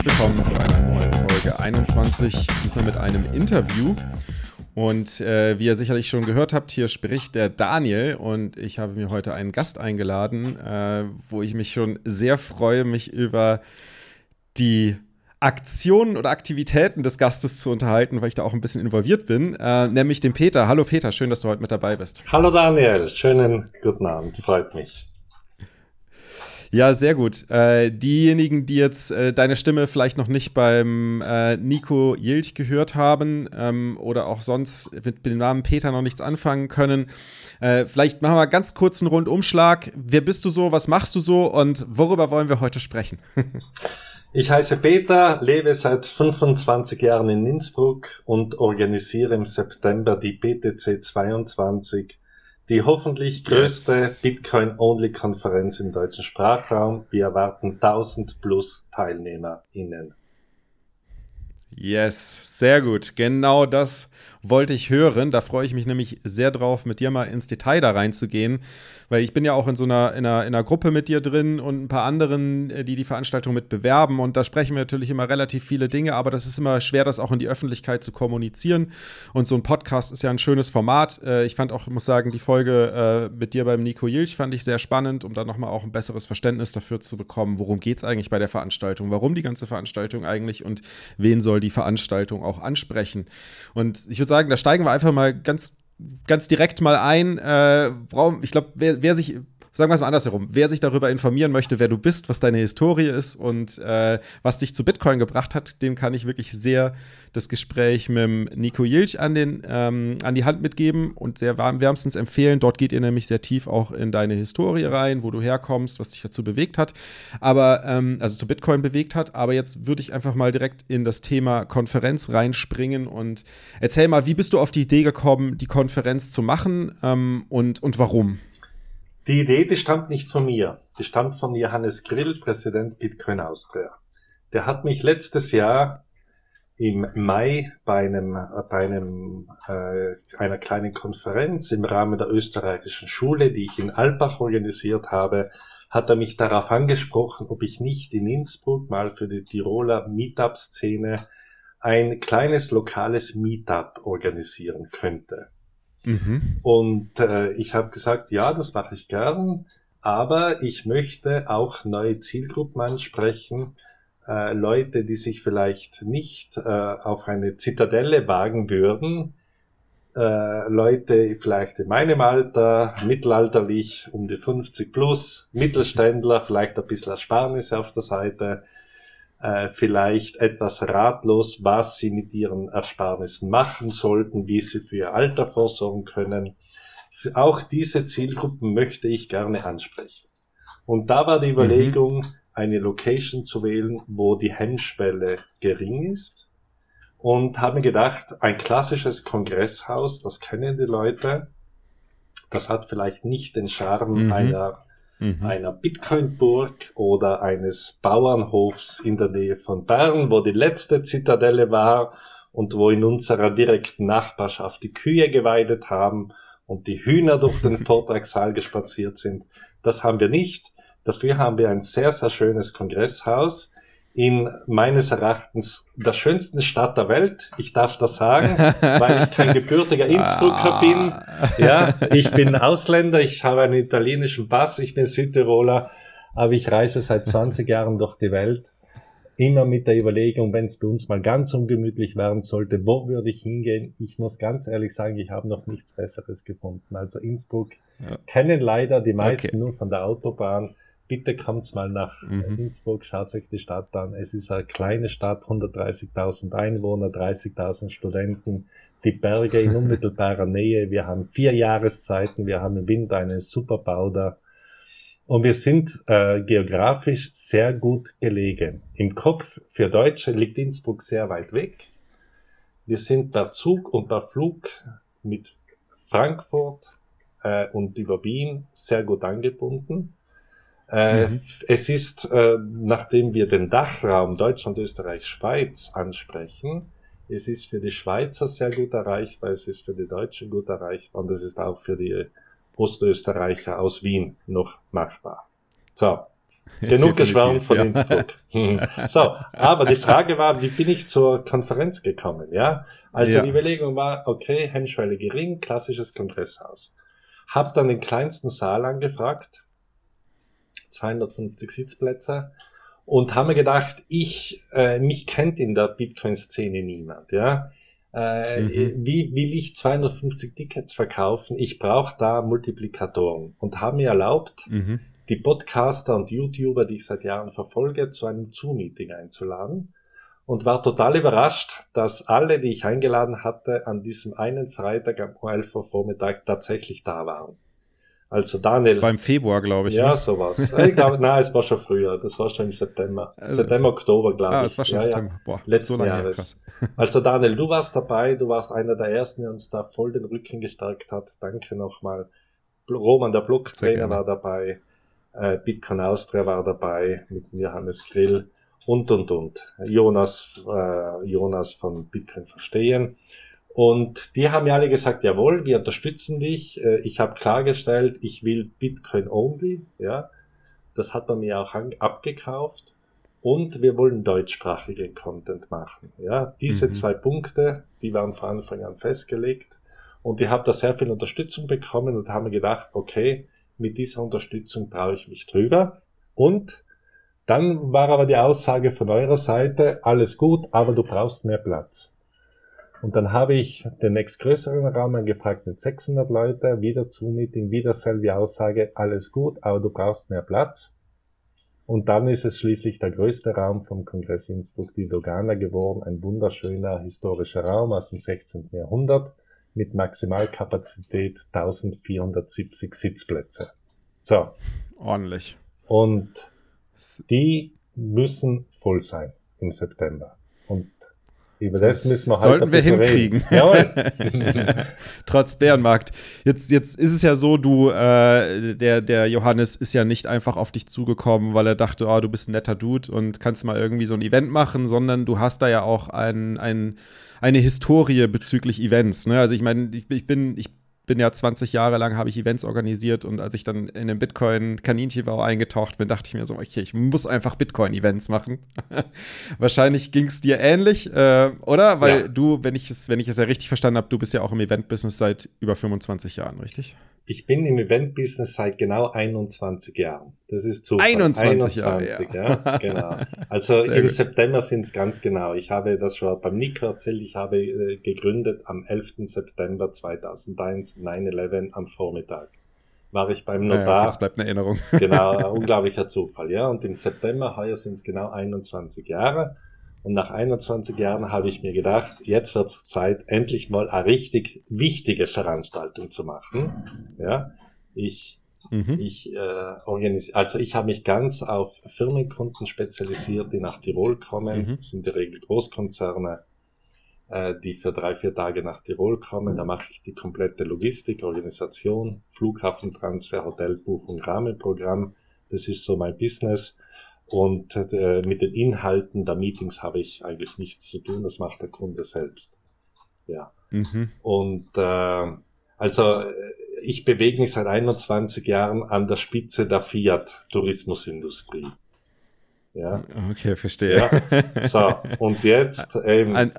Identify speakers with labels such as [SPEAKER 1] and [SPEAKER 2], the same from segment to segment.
[SPEAKER 1] herzlich willkommen zu einer neuen Folge 21, diesmal mit einem Interview. Und äh, wie ihr sicherlich schon gehört habt, hier spricht der Daniel und ich habe mir heute einen Gast eingeladen, äh, wo ich mich schon sehr freue, mich über die Aktionen oder Aktivitäten des Gastes zu unterhalten, weil ich da auch ein bisschen involviert bin, äh, nämlich den Peter. Hallo Peter, schön, dass du heute mit dabei bist.
[SPEAKER 2] Hallo Daniel, schönen guten Abend, freut mich.
[SPEAKER 1] Ja, sehr gut. Äh, diejenigen, die jetzt äh, deine Stimme vielleicht noch nicht beim äh, Nico Jilch gehört haben ähm, oder auch sonst mit dem Namen Peter noch nichts anfangen können, äh, vielleicht machen wir ganz kurz einen Rundumschlag. Wer bist du so, was machst du so und worüber wollen wir heute sprechen?
[SPEAKER 2] Ich heiße Peter, lebe seit 25 Jahren in Innsbruck und organisiere im September die BTC 22, die hoffentlich größte yes. Bitcoin-Only-Konferenz im deutschen Sprachraum. Wir erwarten 1000 plus TeilnehmerInnen.
[SPEAKER 1] Yes, sehr gut. Genau das wollte ich hören. Da freue ich mich nämlich sehr drauf, mit dir mal ins Detail da reinzugehen, weil ich bin ja auch in so einer, in einer, in einer Gruppe mit dir drin und ein paar anderen, äh, die die Veranstaltung mit bewerben und da sprechen wir natürlich immer relativ viele Dinge, aber das ist immer schwer, das auch in die Öffentlichkeit zu kommunizieren und so ein Podcast ist ja ein schönes Format. Äh, ich fand auch, muss sagen, die Folge äh, mit dir beim Nico Jilch fand ich sehr spannend, um dann nochmal auch ein besseres Verständnis dafür zu bekommen, worum geht es eigentlich bei der Veranstaltung, warum die ganze Veranstaltung eigentlich und wen soll die Veranstaltung auch ansprechen. Und ich würde sagen, da steigen wir einfach mal ganz, ganz direkt mal ein. Äh, ich glaube, wer, wer sich sagen wir es mal andersherum, wer sich darüber informieren möchte, wer du bist, was deine Historie ist und äh, was dich zu Bitcoin gebracht hat, dem kann ich wirklich sehr das Gespräch mit Nico Jilch an, den, ähm, an die Hand mitgeben und sehr wärmstens empfehlen. Dort geht ihr nämlich sehr tief auch in deine Historie rein, wo du herkommst, was dich dazu bewegt hat, aber ähm, also zu Bitcoin bewegt hat. Aber jetzt würde ich einfach mal direkt in das Thema Konferenz reinspringen und erzähl mal, wie bist du auf die Idee gekommen, die Konferenz zu machen ähm, und, und warum?
[SPEAKER 2] Die Idee, die stammt nicht von mir. Die stammt von Johannes Grill, Präsident Bitcoin Austria. Der hat mich letztes Jahr im Mai bei einem, bei einem, äh, einer kleinen Konferenz im Rahmen der österreichischen Schule, die ich in Alpbach organisiert habe, hat er mich darauf angesprochen, ob ich nicht in Innsbruck mal für die Tiroler Meetup-Szene ein kleines lokales Meetup organisieren könnte. Mhm. Und äh, ich habe gesagt, ja, das mache ich gern, aber ich möchte auch neue Zielgruppen ansprechen, äh, Leute, die sich vielleicht nicht äh, auf eine Zitadelle wagen würden, äh, Leute vielleicht in meinem Alter, mittelalterlich, um die 50 plus, Mittelständler, vielleicht ein bisschen Ersparnisse auf der Seite, äh, vielleicht etwas ratlos, was sie mit ihren Ersparnissen machen sollten, wie sie für ihr Alter vorsorgen können. Auch diese Zielgruppen möchte ich gerne ansprechen. Und da war die mhm. Überlegung, mhm. eine Location zu wählen, wo die Hemmschwelle gering ist. Und habe gedacht, ein klassisches Kongresshaus, das kennen die Leute. Das hat vielleicht nicht den Charme mhm. einer mhm. einer Bitcoin-Burg oder eines Bauernhofs in der Nähe von Bern, wo die letzte Zitadelle war und wo in unserer direkten Nachbarschaft die Kühe geweidet haben und die Hühner durch den Vortragssaal gespaziert sind. Das haben wir nicht. Dafür haben wir ein sehr, sehr schönes Kongresshaus in meines Erachtens der schönsten Stadt der Welt. Ich darf das sagen, weil ich kein gebürtiger Innsbrucker ah. bin. Ja, ich bin Ausländer, ich habe einen italienischen Pass, ich bin Südtiroler, aber ich reise seit 20 Jahren durch die Welt. Immer mit der Überlegung, wenn es bei uns mal ganz ungemütlich werden sollte, wo würde ich hingehen? Ich muss ganz ehrlich sagen, ich habe noch nichts Besseres gefunden. Also Innsbruck ja. kennen leider die meisten okay. nur von der Autobahn bitte kommt mal nach mhm. Innsbruck, schaut euch die Stadt an. Es ist eine kleine Stadt, 130.000 Einwohner, 30.000 Studenten, die Berge in unmittelbarer Nähe. Wir haben vier Jahreszeiten, wir haben im Winter einen super Bau da. Und wir sind äh, geografisch sehr gut gelegen. Im Kopf für Deutsche liegt Innsbruck sehr weit weg. Wir sind per Zug und per Flug mit Frankfurt äh, und über Wien sehr gut angebunden. Äh, mhm. Es ist, äh, nachdem wir den Dachraum Deutschland, Österreich, Schweiz ansprechen, es ist für die Schweizer sehr gut erreichbar, es ist für die Deutschen gut erreichbar und es ist auch für die Ostösterreicher aus Wien noch machbar. So. Genug geschwärmt von ja. Innsbruck. Hm. So, aber die Frage war, wie bin ich zur Konferenz gekommen? Ja, also ja. die Überlegung war, okay, Hemmschwelle gering, klassisches Kongresshaus. Hab dann den kleinsten Saal angefragt, 250 Sitzplätze und haben mir gedacht, ich, äh, mich kennt in der Bitcoin-Szene niemand, ja. Äh, mhm. Wie will ich 250 Tickets verkaufen? Ich brauche da Multiplikatoren und haben mir erlaubt, mhm. die Podcaster und YouTuber, die ich seit Jahren verfolge, zu einem Zoom-Meeting einzuladen und war total überrascht, dass alle, die ich eingeladen hatte, an diesem einen Freitag am 11 Uhr Vormittag tatsächlich da waren. Also Daniel. Das
[SPEAKER 1] war im Februar, glaube ich.
[SPEAKER 2] Ja, ne? sowas. Ich glaube, nein, es war schon früher. Das war schon im September. Also, September, Oktober, glaube ah, ich. Ah,
[SPEAKER 1] es war schon
[SPEAKER 2] ja,
[SPEAKER 1] September. Ja. Boah,
[SPEAKER 2] letzten so Jahres. Krass. Also Daniel, du warst dabei. Du warst einer der ersten, der uns da voll den Rücken gestärkt hat. Danke nochmal. Roman, der Blocktrainer, war dabei. Äh, Bitcoin Austria war dabei. Mit mir Hannes Grill. Und, und, und. Jonas, äh, Jonas von Bitcoin Verstehen. Und die haben ja alle gesagt, jawohl, wir unterstützen dich. Äh, ich habe klargestellt, ich will Bitcoin only. Ja, das hat man mir auch abgekauft. Und wir wollen deutschsprachigen Content machen. Ja, diese mhm. zwei Punkte, die waren von Anfang an festgelegt. Und ich habe da sehr viel Unterstützung bekommen und habe mir gedacht, okay, mit dieser Unterstützung traue ich mich drüber. Und dann war aber die Aussage von eurer Seite, alles gut, aber du brauchst mehr Platz. Und dann habe ich den nächstgrößeren Raum angefragt mit 600 Leute, wieder Zoom-Meeting, wieder selbe Aussage, alles gut, aber du brauchst mehr Platz. Und dann ist es schließlich der größte Raum vom Kongress Innsbruck, die Dogana geworden, ein wunderschöner historischer Raum aus dem 16. Jahrhundert mit Maximalkapazität 1470 Sitzplätze. So.
[SPEAKER 1] Ordentlich.
[SPEAKER 2] Und die müssen voll sein im September. Und über das, müssen wir
[SPEAKER 1] halt Sollten wir hinkriegen. Jawohl. Trotz Bärenmarkt. Jetzt, jetzt ist es ja so, du, äh, der, der Johannes ist ja nicht einfach auf dich zugekommen, weil er dachte, oh, du bist ein netter Dude und kannst mal irgendwie so ein Event machen, sondern du hast da ja auch ein, ein, eine Historie bezüglich Events. Ne? Also ich meine, ich, ich bin, ich bin ja 20 Jahre lang, habe ich Events organisiert und als ich dann in den Bitcoin-Kaninchenbau eingetaucht bin, dachte ich mir so, okay, ich muss einfach Bitcoin-Events machen. Wahrscheinlich ging es dir ähnlich, äh, oder? Weil ja. du, wenn ich es, wenn ich es ja richtig verstanden habe, du bist ja auch im Event-Business seit über 25 Jahren, richtig?
[SPEAKER 2] Ich bin im Event-Business seit genau 21 Jahren. Das ist
[SPEAKER 1] Zufall. 21,
[SPEAKER 2] 21 Jahre, ja. ja. genau. Also Sehr im gut. September sind es ganz genau. Ich habe das schon beim Nico erzählt. Ich habe äh, gegründet am 11. September 2001, 9-11 am Vormittag. War ich beim Notar. Ja,
[SPEAKER 1] das bleibt eine Erinnerung.
[SPEAKER 2] genau, ein unglaublicher Zufall, ja. Und im September heuer sind es genau 21 Jahre. Und nach 21 Jahren habe ich mir gedacht, jetzt wird es Zeit, endlich mal eine richtig wichtige Veranstaltung zu machen. Ja, ich, mhm. ich äh, organisiere, also ich habe mich ganz auf Firmenkunden spezialisiert, die nach Tirol kommen. Mhm. Das sind in der Regel Großkonzerne, äh, die für drei, vier Tage nach Tirol kommen. Da mache ich die komplette Logistik, Organisation, Flughafentransfer, Hotelbuchung, Rahmenprogramm. Das ist so mein Business. Und äh, mit den Inhalten der Meetings habe ich eigentlich nichts zu tun, das macht der Kunde selbst. Ja. Mhm. Und äh, also ich bewege mich seit 21 Jahren an der Spitze der Fiat-Tourismusindustrie.
[SPEAKER 1] Ja. Okay, verstehe. Ja.
[SPEAKER 2] So, und jetzt
[SPEAKER 1] ähm, Ein,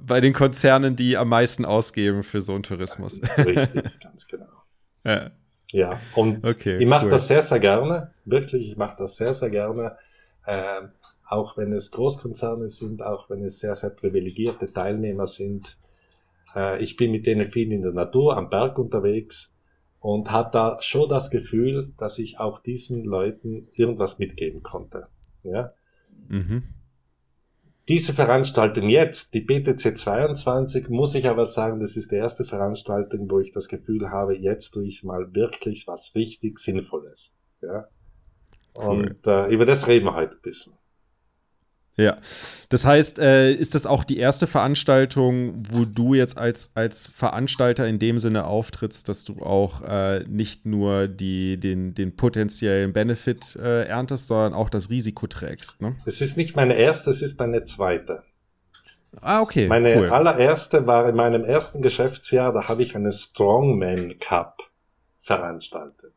[SPEAKER 1] bei den Konzernen, die am meisten ausgeben für so einen Tourismus.
[SPEAKER 2] Richtig, ganz genau. Ja. Ja, und okay, ich mache cool. das sehr, sehr gerne. Wirklich, ich mache das sehr, sehr gerne äh, auch wenn es Großkonzerne sind, auch wenn es sehr, sehr privilegierte Teilnehmer sind. Äh, ich bin mit denen viel in der Natur, am Berg unterwegs und habe da schon das Gefühl, dass ich auch diesen Leuten irgendwas mitgeben konnte. Ja? Mhm. Diese Veranstaltung jetzt, die BTC 22, muss ich aber sagen, das ist die erste Veranstaltung, wo ich das Gefühl habe, jetzt tue ich mal wirklich was richtig Sinnvolles. Ja? Cool. Und äh, über das reden wir heute ein bisschen.
[SPEAKER 1] Ja, das heißt, äh, ist das auch die erste Veranstaltung, wo du jetzt als, als Veranstalter in dem Sinne auftrittst, dass du auch äh, nicht nur die, den, den potenziellen Benefit äh, erntest, sondern auch das Risiko trägst? Ne?
[SPEAKER 2] Das ist nicht meine erste, das ist meine zweite.
[SPEAKER 1] Ah, okay.
[SPEAKER 2] Meine cool. allererste war in meinem ersten Geschäftsjahr, da habe ich einen Strongman Cup veranstaltet.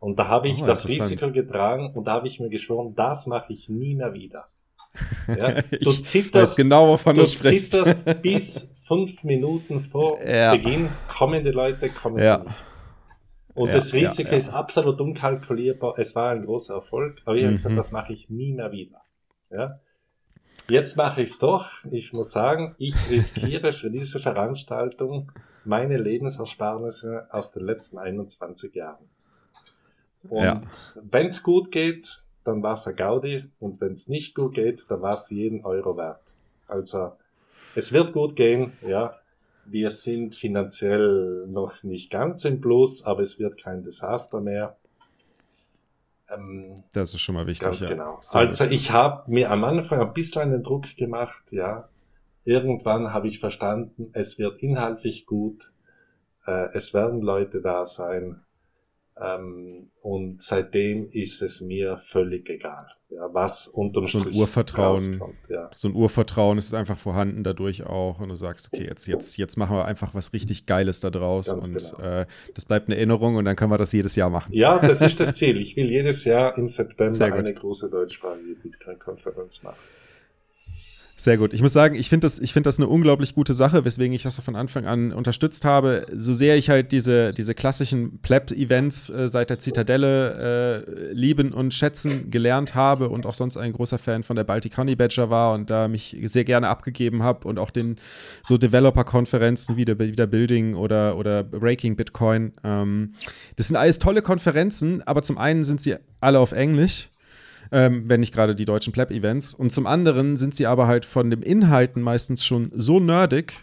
[SPEAKER 2] Und da habe ich oh, das Risiko getragen und da habe ich mir geschworen, das mache ich nie mehr wieder.
[SPEAKER 1] Ja, du zitterst, genau, wovon du, du sprichst. zitterst
[SPEAKER 2] bis fünf Minuten vor ja. Beginn, kommen die Leute, kommen ja. nicht. Und das Risiko ist absolut unkalkulierbar. Es war ein großer Erfolg, aber ich habe gesagt, mhm. das mache ich nie mehr wieder. Ja? Jetzt mache ich es doch. Ich muss sagen, ich riskiere für diese Veranstaltung meine Lebensersparnisse aus den letzten 21 Jahren. Und ja. wenn es gut geht, dann war es ein Gaudi. Und wenn es nicht gut geht, dann war es jeden Euro wert. Also, es wird gut gehen, ja. Wir sind finanziell noch nicht ganz im Plus, aber es wird kein Desaster mehr.
[SPEAKER 1] Ähm, das ist schon mal wichtig. Ganz
[SPEAKER 2] ja. genau. Sehr also ich habe mir am Anfang ein bisschen den Druck gemacht, ja. Irgendwann habe ich verstanden, es wird inhaltlich gut, äh, es werden Leute da sein, ähm, und seitdem ist es mir völlig egal, ja, was unterm
[SPEAKER 1] so ein Urvertrauen, ja. so ein Urvertrauen ist einfach vorhanden dadurch auch und du sagst, okay, jetzt, jetzt, jetzt machen wir einfach was richtig Geiles da draus Ganz und genau. äh, das bleibt eine Erinnerung und dann können wir das jedes Jahr machen.
[SPEAKER 2] Ja, das ist das Ziel. Ich will jedes Jahr im September eine große deutschsprachige Bitcoin-Konferenz machen.
[SPEAKER 1] Sehr gut. Ich muss sagen, ich finde das, find das eine unglaublich gute Sache, weswegen ich das von Anfang an unterstützt habe. So sehr ich halt diese, diese klassischen Pleb-Events äh, seit der Zitadelle äh, lieben und schätzen gelernt habe und auch sonst ein großer Fan von der Baltic Honey Badger war und da mich sehr gerne abgegeben habe und auch den so Developer-Konferenzen wie der, wie der Building oder, oder Breaking Bitcoin. Ähm, das sind alles tolle Konferenzen, aber zum einen sind sie alle auf Englisch ähm, wenn nicht gerade die deutschen Pleb-Events. Und zum anderen sind sie aber halt von den Inhalten meistens schon so nerdig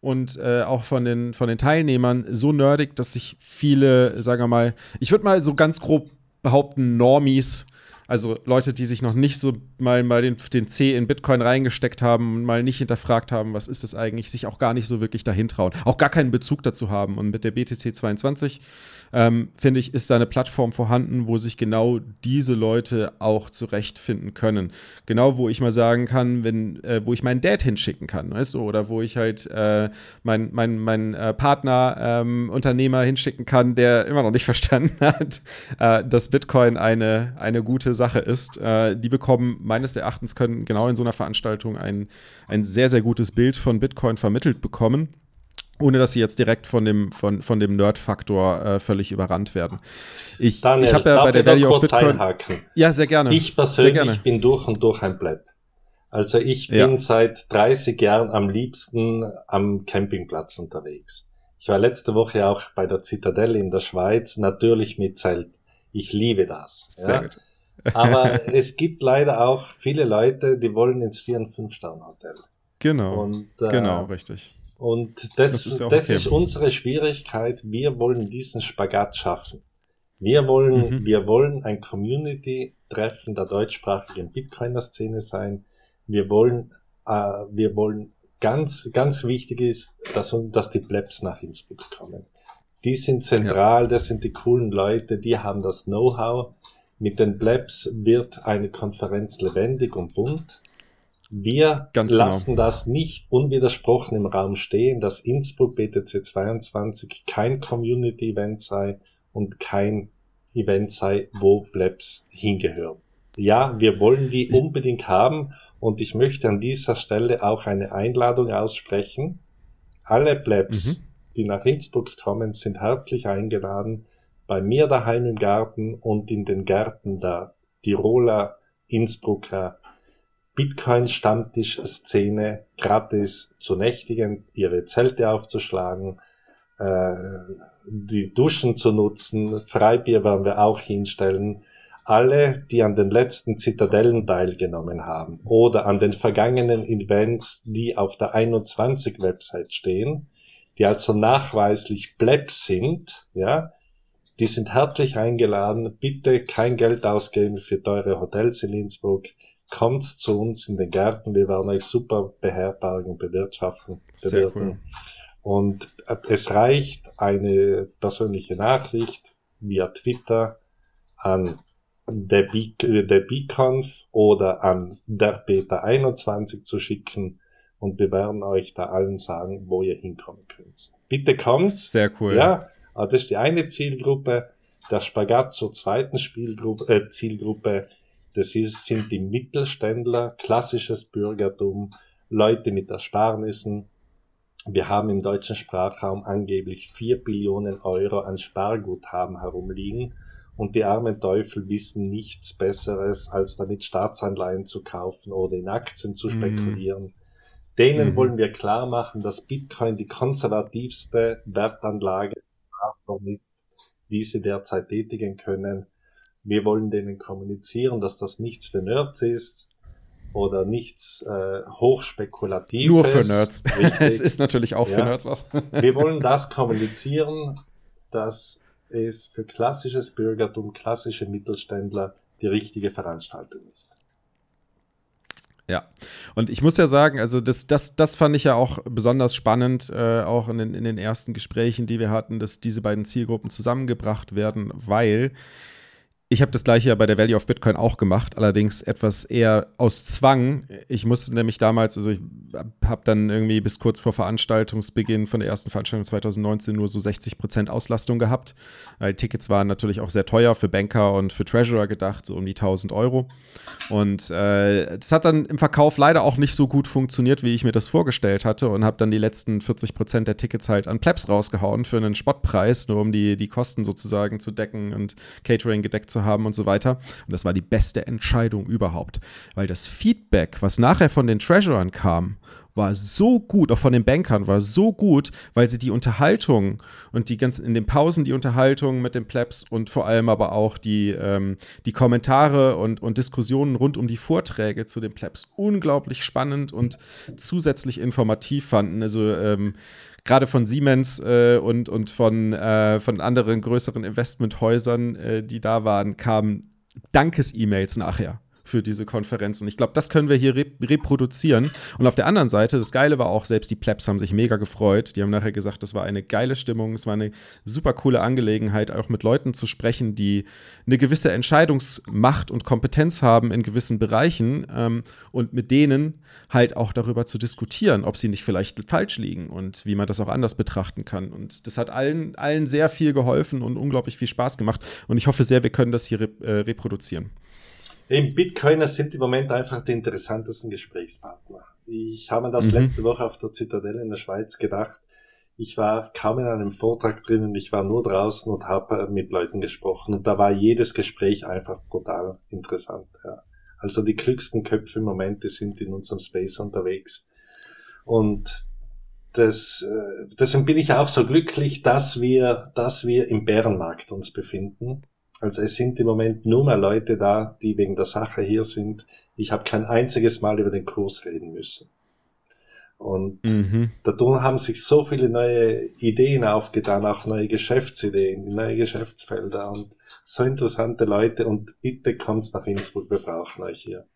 [SPEAKER 1] und äh, auch von den, von den Teilnehmern so nerdig, dass sich viele, sagen wir mal, ich würde mal so ganz grob behaupten, Normies also Leute, die sich noch nicht so mal, mal den, den C in Bitcoin reingesteckt haben und mal nicht hinterfragt haben, was ist das eigentlich, sich auch gar nicht so wirklich dahin trauen, auch gar keinen Bezug dazu haben. Und mit der BTC 22 ähm, finde ich, ist da eine Plattform vorhanden, wo sich genau diese Leute auch zurechtfinden können. Genau, wo ich mal sagen kann, wenn, äh, wo ich meinen Dad hinschicken kann, weißt du, oder wo ich halt äh, meinen mein, mein, äh, Partner, ähm, Unternehmer hinschicken kann, der immer noch nicht verstanden hat, äh, dass Bitcoin eine, eine gute Sache ist. Äh, die bekommen meines Erachtens können genau in so einer Veranstaltung ein, ein sehr, sehr gutes Bild von Bitcoin vermittelt bekommen ohne dass sie jetzt direkt von dem, von, von dem Nerd-Faktor äh, völlig überrannt werden. Ich, ich habe ja bei der Value of Bitcoin. Einhaken?
[SPEAKER 2] Ja, sehr gerne. Ich persönlich gerne. bin durch und durch ein Bleb. Also ich bin ja. seit 30 Jahren am liebsten am Campingplatz unterwegs. Ich war letzte Woche auch bei der Zitadelle in der Schweiz, natürlich mit Zelt. Ich liebe das. Sehr ja. gut. Aber es gibt leider auch viele Leute, die wollen ins 4- und 5-Sterne-Hotel.
[SPEAKER 1] Genau. Und, äh, genau, richtig.
[SPEAKER 2] Und das, das, ist, ja das okay. ist, unsere Schwierigkeit. Wir wollen diesen Spagat schaffen. Wir wollen, mhm. wir wollen ein Community-Treffen der deutschsprachigen Bitcoiner-Szene sein. Wir wollen, äh, wir wollen ganz, ganz wichtig ist, dass, dass die Plebs nach Innsbruck kommen. Die sind zentral, ja. das sind die coolen Leute, die haben das Know-how. Mit den Plebs wird eine Konferenz lebendig und bunt. Wir Ganz genau. lassen genau. das nicht unwidersprochen im Raum stehen, dass Innsbruck BTC 22 kein Community-Event sei und kein Event sei, wo Plebs hingehören. Ja, wir wollen die unbedingt haben und ich möchte an dieser Stelle auch eine Einladung aussprechen. Alle Plebs, mhm. die nach Innsbruck kommen, sind herzlich eingeladen, bei mir daheim im Garten und in den Gärten der Tiroler, Innsbrucker Bitcoin-Stammtisch-Szene gratis zu nächtigen, ihre Zelte aufzuschlagen, äh, die Duschen zu nutzen, Freibier werden wir auch hinstellen. Alle, die an den letzten Zitadellen teilgenommen haben oder an den vergangenen Events, die auf der 21 Website stehen, die also nachweislich Pleb sind, ja, die sind herzlich eingeladen. Bitte kein Geld ausgeben für teure Hotels in Innsbruck kommt zu uns in den Garten, wir werden euch super beherbergen, bewirtschaften. Sehr cool. Und es reicht eine persönliche Nachricht via Twitter an der, Be der Beconf oder an der Peter 21 zu schicken und wir werden euch da allen sagen, wo ihr hinkommen könnt. Bitte kommt.
[SPEAKER 1] Sehr cool.
[SPEAKER 2] Ja, das ist die eine Zielgruppe. Der Spagat zur zweiten Spielgruppe, äh, Zielgruppe, das ist, sind die Mittelständler, klassisches Bürgertum, Leute mit Ersparnissen. Wir haben im deutschen Sprachraum angeblich vier Billionen Euro an Sparguthaben herumliegen und die armen Teufel wissen nichts Besseres, als damit Staatsanleihen zu kaufen oder in Aktien zu mhm. spekulieren. Mhm. Denen mhm. wollen wir klar machen, dass Bitcoin die konservativste Wertanlage ist, die sie derzeit tätigen können. Wir wollen denen kommunizieren, dass das nichts für Nerds ist oder nichts äh, hochspekulatives.
[SPEAKER 1] Nur für Nerds. es ist natürlich auch ja. für Nerds was.
[SPEAKER 2] wir wollen das kommunizieren, dass es für klassisches Bürgertum, klassische Mittelständler die richtige Veranstaltung ist.
[SPEAKER 1] Ja, und ich muss ja sagen, also das, das, das fand ich ja auch besonders spannend, äh, auch in den, in den ersten Gesprächen, die wir hatten, dass diese beiden Zielgruppen zusammengebracht werden, weil ich habe das gleiche ja bei der Value of Bitcoin auch gemacht, allerdings etwas eher aus Zwang. Ich musste nämlich damals, also ich habe dann irgendwie bis kurz vor Veranstaltungsbeginn von der ersten Veranstaltung 2019 nur so 60 Prozent Auslastung gehabt. Weil Tickets waren natürlich auch sehr teuer für Banker und für Treasurer gedacht, so um die 1000 Euro. Und äh, hat dann im Verkauf leider auch nicht so gut funktioniert, wie ich mir das vorgestellt hatte und habe dann die letzten 40 Prozent der Tickets halt an Plebs rausgehauen für einen Spottpreis, nur um die, die Kosten sozusagen zu decken und Catering gedeckt zu haben und so weiter. Und das war die beste Entscheidung überhaupt, weil das Feedback, was nachher von den Treasurern kam, war so gut, auch von den Bankern war so gut, weil sie die Unterhaltung und die ganzen in den Pausen die Unterhaltung mit den Plebs und vor allem aber auch die, ähm, die Kommentare und, und Diskussionen rund um die Vorträge zu den Plebs unglaublich spannend und zusätzlich informativ fanden. Also ähm, gerade von Siemens äh, und, und von, äh, von anderen größeren Investmenthäusern, äh, die da waren, kamen Dankes-E-Mails nachher für diese Konferenz. Und ich glaube, das können wir hier re reproduzieren. Und auf der anderen Seite, das Geile war auch, selbst die Plebs haben sich mega gefreut. Die haben nachher gesagt, das war eine geile Stimmung, es war eine super coole Angelegenheit, auch mit Leuten zu sprechen, die eine gewisse Entscheidungsmacht und Kompetenz haben in gewissen Bereichen ähm, und mit denen halt auch darüber zu diskutieren, ob sie nicht vielleicht falsch liegen und wie man das auch anders betrachten kann. Und das hat allen, allen sehr viel geholfen und unglaublich viel Spaß gemacht. Und ich hoffe sehr, wir können das hier re äh, reproduzieren.
[SPEAKER 2] Eben Bitcoiner sind im Moment einfach die interessantesten Gesprächspartner. Ich habe mir das mhm. letzte Woche auf der Zitadelle in der Schweiz gedacht. Ich war kaum in einem Vortrag drin und ich war nur draußen und habe mit Leuten gesprochen. Und da war jedes Gespräch einfach brutal interessant. Ja. Also die klügsten Köpfe im Moment, die sind in unserem Space unterwegs. Und das, äh, deswegen bin ich auch so glücklich, dass wir, dass wir im Bärenmarkt uns befinden also es sind im Moment nur mehr Leute da, die wegen der Sache hier sind. Ich habe kein einziges Mal über den Kurs reden müssen. Und mhm. dadurch haben sich so viele neue Ideen aufgetan, auch neue Geschäftsideen, neue Geschäftsfelder und so interessante Leute. Und bitte kommt nach Innsbruck, wir brauchen euch hier.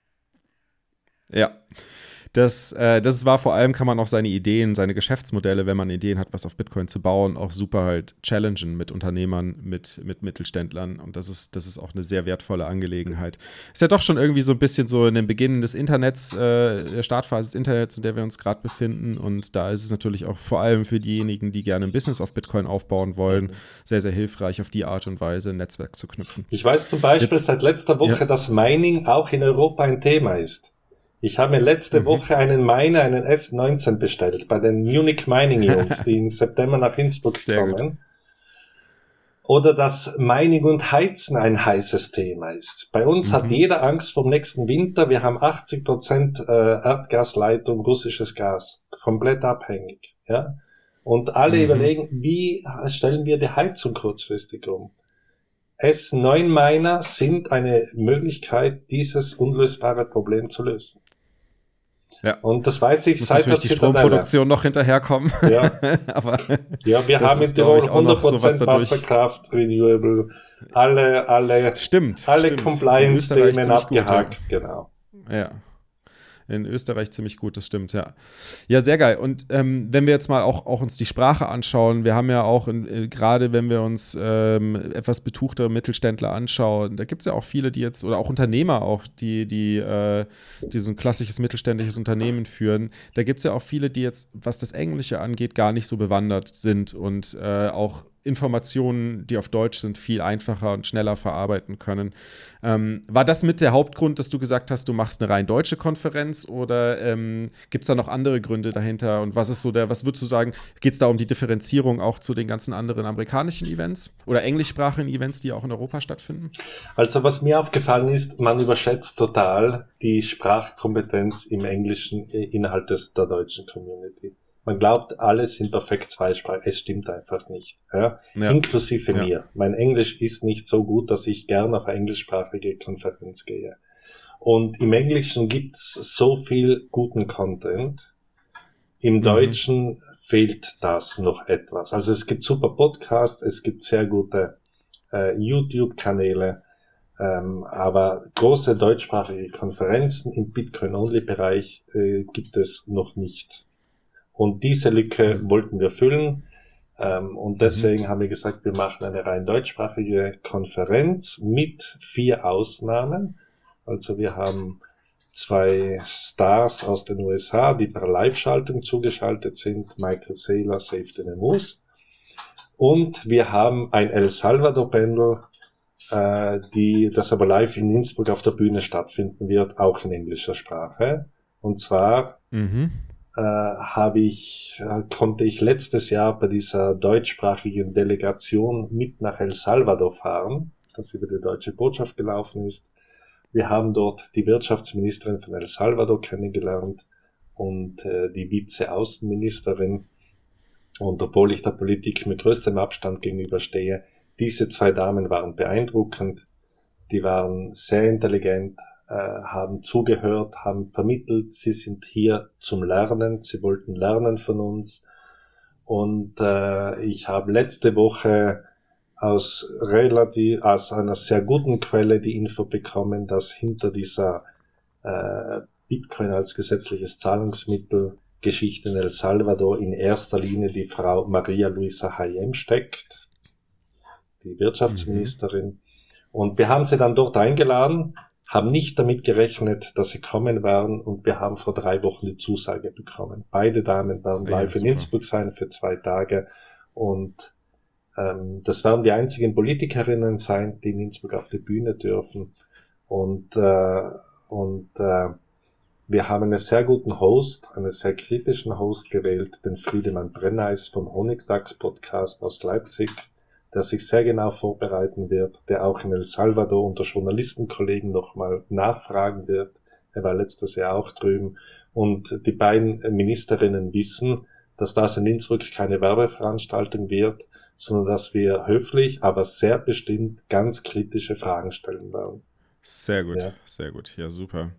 [SPEAKER 1] Ja, das, äh, das war vor allem, kann man auch seine Ideen, seine Geschäftsmodelle, wenn man Ideen hat, was auf Bitcoin zu bauen, auch super halt challengen mit Unternehmern, mit, mit Mittelständlern. Und das ist, das ist auch eine sehr wertvolle Angelegenheit. Ist ja doch schon irgendwie so ein bisschen so in den Beginn des Internets, äh, der Startphase des Internets, in der wir uns gerade befinden. Und da ist es natürlich auch vor allem für diejenigen, die gerne ein Business auf Bitcoin aufbauen wollen, sehr, sehr hilfreich, auf die Art und Weise ein Netzwerk zu knüpfen.
[SPEAKER 2] Ich weiß zum Beispiel Jetzt, seit letzter Woche, ja. dass Mining auch in Europa ein Thema ist. Ich habe mir letzte mhm. Woche einen Miner, einen S19 bestellt bei den Munich Mining Jungs, die im September nach Innsbruck Sehr kommen. Gut. Oder dass Mining und Heizen ein heißes Thema ist. Bei uns mhm. hat jeder Angst vom nächsten Winter. Wir haben 80 Prozent äh, Erdgasleitung, russisches Gas. Komplett abhängig. Ja? Und alle mhm. überlegen, wie stellen wir die Heizung kurzfristig um? S9-Miner sind eine Möglichkeit, dieses unlösbare Problem zu lösen.
[SPEAKER 1] Ja. Und das weiß ich Muss seit natürlich die Stromproduktion noch hinterherkommen.
[SPEAKER 2] Ja, Aber ja wir haben in Tirol 100% so Wasserkraft, Renewable, alle, alle,
[SPEAKER 1] stimmt,
[SPEAKER 2] alle Compliance-Themen abgehakt, gut, ja. genau.
[SPEAKER 1] Ja, in Österreich ziemlich gut, das stimmt, ja. Ja, sehr geil. Und ähm, wenn wir jetzt mal auch, auch uns die Sprache anschauen, wir haben ja auch, äh, gerade wenn wir uns ähm, etwas betuchtere Mittelständler anschauen, da gibt es ja auch viele, die jetzt, oder auch Unternehmer auch, die, die äh, diesen klassisches mittelständisches Unternehmen führen. Da gibt es ja auch viele, die jetzt, was das Englische angeht, gar nicht so bewandert sind und äh, auch Informationen, die auf Deutsch sind, viel einfacher und schneller verarbeiten können. Ähm, war das mit der Hauptgrund, dass du gesagt hast, du machst eine rein deutsche Konferenz oder ähm, gibt es da noch andere Gründe dahinter? Und was ist so der, was würdest du sagen, geht es da um die Differenzierung auch zu den ganzen anderen amerikanischen Events oder englischsprachigen Events, die auch in Europa stattfinden?
[SPEAKER 2] Also was mir aufgefallen ist, man überschätzt total die Sprachkompetenz im Englischen äh, innerhalb des, der deutschen Community. Man glaubt, alle sind perfekt zweisprachig. Es stimmt einfach nicht. Ja? Ja. Inklusive ja. mir. Mein Englisch ist nicht so gut, dass ich gern auf eine englischsprachige Konferenz gehe. Und im Englischen gibt es so viel guten Content. Im mhm. Deutschen fehlt das noch etwas. Also es gibt super Podcasts, es gibt sehr gute äh, YouTube-Kanäle, ähm, aber große deutschsprachige Konferenzen im Bitcoin-Only-Bereich äh, gibt es noch nicht. Und diese Lücke mhm. wollten wir füllen. Ähm, und deswegen mhm. haben wir gesagt, wir machen eine rein deutschsprachige Konferenz mit vier Ausnahmen. Also wir haben zwei Stars aus den USA, die per Live-Schaltung zugeschaltet sind, Michael Saylor, Save the Nemus. Und wir haben ein El Salvador-Pendel, äh, die, das aber live in Innsbruck auf der Bühne stattfinden wird, auch in englischer Sprache. Und zwar mhm äh, habe ich, äh, konnte ich letztes Jahr bei dieser deutschsprachigen Delegation mit nach El Salvador fahren, das über die deutsche Botschaft gelaufen ist. Wir haben dort die Wirtschaftsministerin von El Salvador kennengelernt und äh, die Vize-Außenministerin. Und obwohl ich der Politik mit größtem Abstand gegenüberstehe, diese zwei Damen waren beeindruckend. Die waren sehr intelligent, äh, haben zugehört, haben vermittelt, sie sind hier zum Lernen, sie wollten lernen von uns. Und äh, ich habe letzte Woche aus relativ, aus einer sehr guten Quelle die Info bekommen, dass hinter dieser äh, Bitcoin als gesetzliches Zahlungsmittel Geschichte in El Salvador in erster Linie die Frau Maria Luisa Hayem steckt, die Wirtschaftsministerin. Mhm. Und wir haben sie dann dort eingeladen haben nicht damit gerechnet, dass sie kommen werden. Und wir haben vor drei Wochen die Zusage bekommen. Beide Damen werden live ja, in Innsbruck sein für zwei Tage. Und ähm, das werden die einzigen Politikerinnen sein, die in Innsbruck auf die Bühne dürfen. Und äh, und äh, wir haben einen sehr guten Host, einen sehr kritischen Host gewählt, den Friedemann Brenneis vom Honigdachs Podcast aus Leipzig der sich sehr genau vorbereiten wird, der auch in El Salvador unter Journalistenkollegen nochmal nachfragen wird. Er war letztes Jahr auch drüben. Und die beiden Ministerinnen wissen, dass das in Innsbruck keine Werbeveranstaltung wird, sondern dass wir höflich, aber sehr bestimmt ganz kritische Fragen stellen werden.
[SPEAKER 1] Sehr gut, ja. sehr gut. Ja, super.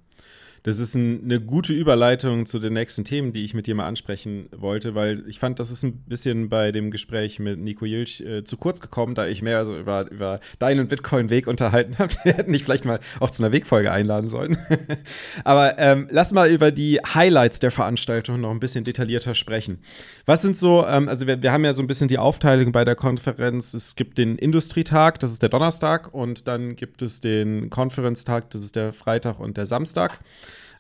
[SPEAKER 1] Das ist ein, eine gute Überleitung zu den nächsten Themen, die ich mit dir mal ansprechen wollte, weil ich fand, das ist ein bisschen bei dem Gespräch mit Nico Jilch äh, zu kurz gekommen, da ich mehr so über, über deinen Bitcoin-Weg unterhalten habe. Wir hätten dich vielleicht mal auch zu einer Wegfolge einladen sollen. Aber ähm, lass mal über die Highlights der Veranstaltung noch ein bisschen detaillierter sprechen. Was sind so, ähm, also wir, wir haben ja so ein bisschen die Aufteilung bei der Konferenz. Es gibt den Industrietag, das ist der Donnerstag, und dann gibt es den Konferenztag, das ist der Freitag und der Samstag.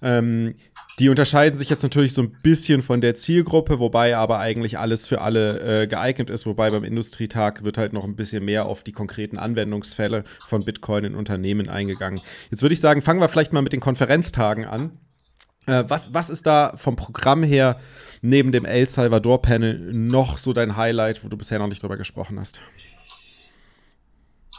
[SPEAKER 1] Ähm, die unterscheiden sich jetzt natürlich so ein bisschen von der Zielgruppe, wobei aber eigentlich alles für alle äh, geeignet ist. Wobei beim Industrietag wird halt noch ein bisschen mehr auf die konkreten Anwendungsfälle von Bitcoin in Unternehmen eingegangen. Jetzt würde ich sagen, fangen wir vielleicht mal mit den Konferenztagen an. Äh, was, was ist da vom Programm her neben dem El Salvador Panel noch so dein Highlight, wo du bisher noch nicht drüber gesprochen hast?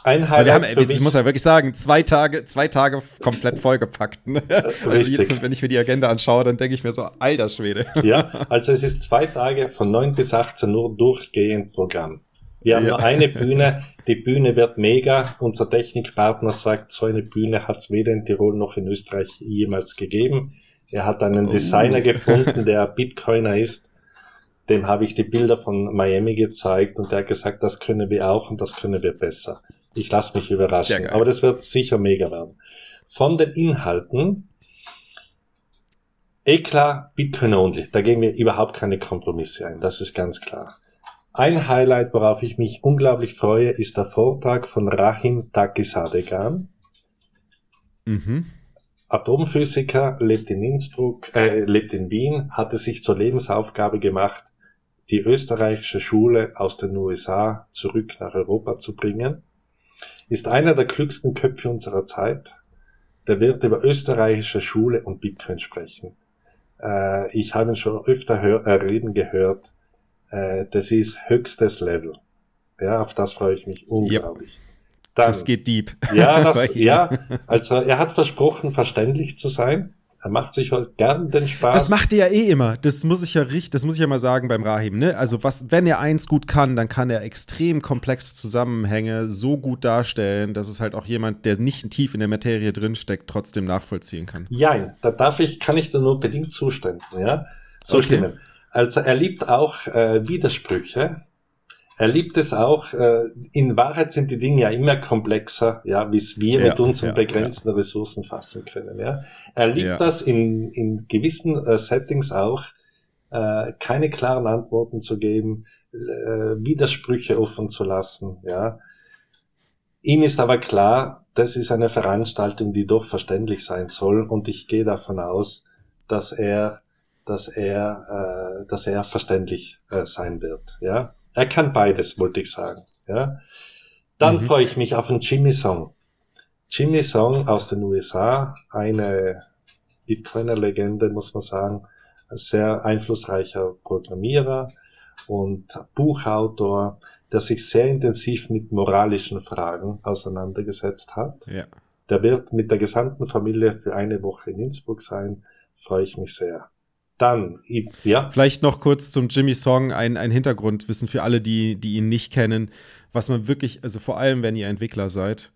[SPEAKER 1] Ein Highlight haben, für ich muss ja wirklich sagen, zwei Tage, zwei Tage komplett vollgepackt. Ne? Also jetzt, wenn ich mir die Agenda anschaue, dann denke ich mir so, alter Schwede.
[SPEAKER 2] Ja, also es ist zwei Tage von 9 bis 18 Uhr durchgehend Programm. Wir haben ja. nur eine Bühne, die Bühne wird mega. Unser Technikpartner sagt, so eine Bühne hat es weder in Tirol noch in Österreich jemals gegeben. Er hat einen oh. Designer gefunden, der Bitcoiner ist. Dem habe ich die Bilder von Miami gezeigt und der hat gesagt, das können wir auch und das können wir besser. Ich lasse mich überraschen. Aber das wird sicher mega werden. Von den Inhalten, eh klar, Bitcoin only. Da gehen wir überhaupt keine Kompromisse ein. Das ist ganz klar. Ein Highlight, worauf ich mich unglaublich freue, ist der Vortrag von Rahim Takisadegan. Mhm. Atomphysiker, lebt in Innsbruck, äh, lebt in Wien, hatte sich zur Lebensaufgabe gemacht, die österreichische Schule aus den USA zurück nach Europa zu bringen, ist einer der klügsten Köpfe unserer Zeit. Der wird über österreichische Schule und Bitcoin sprechen. Äh, ich habe ihn schon öfter hör, äh, reden gehört. Äh, das ist höchstes Level. Ja, auf das freue ich mich unglaublich. Yep.
[SPEAKER 1] Dann, das geht deep.
[SPEAKER 2] Ja, das, ja, also er hat versprochen, verständlich zu sein. Er macht sich gern den Spaß.
[SPEAKER 1] Das macht er ja eh immer. Das muss ich ja richtig, das muss ich ja mal sagen beim Rahim. Ne? Also was, wenn er eins gut kann, dann kann er extrem komplexe Zusammenhänge so gut darstellen, dass es halt auch jemand, der nicht tief in der Materie drinsteckt, trotzdem nachvollziehen kann.
[SPEAKER 2] Ja, da darf ich, kann ich da nur bedingt zustimmen. Ja, zustimmen. Okay. Also er liebt auch äh, Widersprüche er liebt es auch. Äh, in Wahrheit sind die Dinge ja immer komplexer, ja, wie es wir ja, mit unseren ja, begrenzten ja. Ressourcen fassen können. Ja. Er liebt das in, in gewissen äh, Settings auch, äh, keine klaren Antworten zu geben, äh, Widersprüche offen zu lassen. Ja. Ihm ist aber klar, das ist eine Veranstaltung, die doch verständlich sein soll, und ich gehe davon aus, dass er, dass er, äh, dass er verständlich äh, sein wird. Ja. Er kann beides, wollte ich sagen. Ja. Dann mhm. freue ich mich auf einen Jimmy Song. Jimmy Song aus den USA, eine Bitcoiner-Legende, muss man sagen, ein sehr einflussreicher Programmierer und Buchautor, der sich sehr intensiv mit moralischen Fragen auseinandergesetzt hat. Ja. Der wird mit der gesamten Familie für eine Woche in Innsbruck sein. Freue ich mich sehr. Dann,
[SPEAKER 1] ja. Vielleicht noch kurz zum Jimmy Song ein, ein Hintergrundwissen für alle, die, die ihn nicht kennen, was man wirklich, also vor allem, wenn ihr Entwickler seid.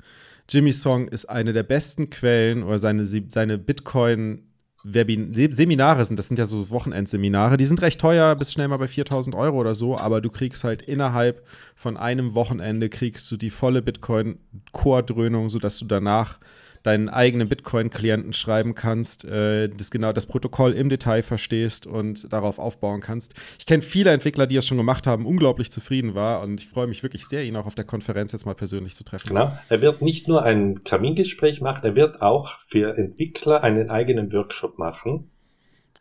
[SPEAKER 1] Jimmy Song ist eine der besten Quellen oder seine, seine Bitcoin- Seminare sind, das sind ja so Wochenendseminare, die sind recht teuer, bist schnell mal bei 4000 Euro oder so, aber du kriegst halt innerhalb von einem Wochenende kriegst du die volle Bitcoin-Core-Dröhnung, sodass du danach deinen eigenen Bitcoin-Klienten schreiben kannst, äh, das genau das Protokoll im Detail verstehst und darauf aufbauen kannst. Ich kenne viele Entwickler, die es schon gemacht haben, unglaublich zufrieden war und ich freue mich wirklich sehr, ihn auch auf der Konferenz jetzt mal persönlich zu treffen.
[SPEAKER 2] Genau. Er wird nicht nur ein Kamingespräch machen, er wird auch für Entwickler einen eigenen Workshop machen.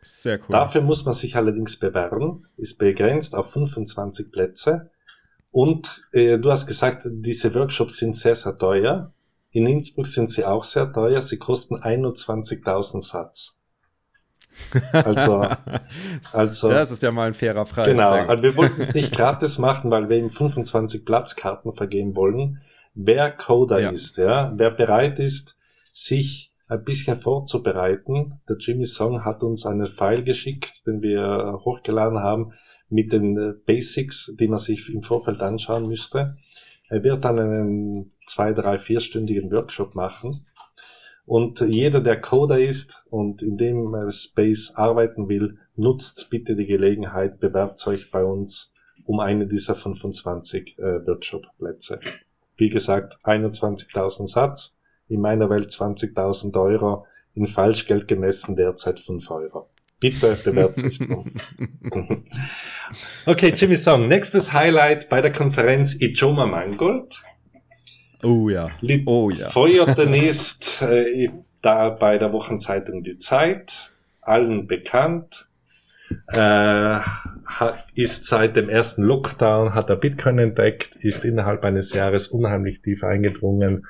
[SPEAKER 2] Sehr cool. Dafür muss man sich allerdings bewerben, ist begrenzt auf 25 Plätze. Und äh, du hast gesagt, diese Workshops sind sehr, sehr teuer. In Innsbruck sind sie auch sehr teuer. Sie kosten 21.000 Satz.
[SPEAKER 1] Also, also, das ist ja mal ein fairer Preis.
[SPEAKER 2] Genau, also wir wollten es nicht gratis machen, weil wir ihm 25 Platzkarten vergeben wollen. Wer Coder ja. ist, ja, wer bereit ist, sich ein bisschen vorzubereiten. Der Jimmy Song hat uns einen File geschickt, den wir hochgeladen haben, mit den Basics, die man sich im Vorfeld anschauen müsste. Er wird dann einen zwei, drei, vierstündigen Workshop machen. Und jeder, der Coder ist und in dem Space arbeiten will, nutzt bitte die Gelegenheit, bewerbt euch bei uns um eine dieser 25 äh, Workshop-Plätze. Wie gesagt, 21.000 Satz, in meiner Welt 20.000 Euro, in Falschgeld gemessen derzeit 5 Euro. Bitte bewerbt sich drum. okay, Jimmy Song. Nächstes Highlight bei der Konferenz Ijoma Mangold.
[SPEAKER 1] Oh ja.
[SPEAKER 2] Oh ja. Feuerten ist äh, da bei der Wochenzeitung Die Zeit, allen bekannt. Äh, ist seit dem ersten Lockdown, hat er Bitcoin entdeckt, ist innerhalb eines Jahres unheimlich tief eingedrungen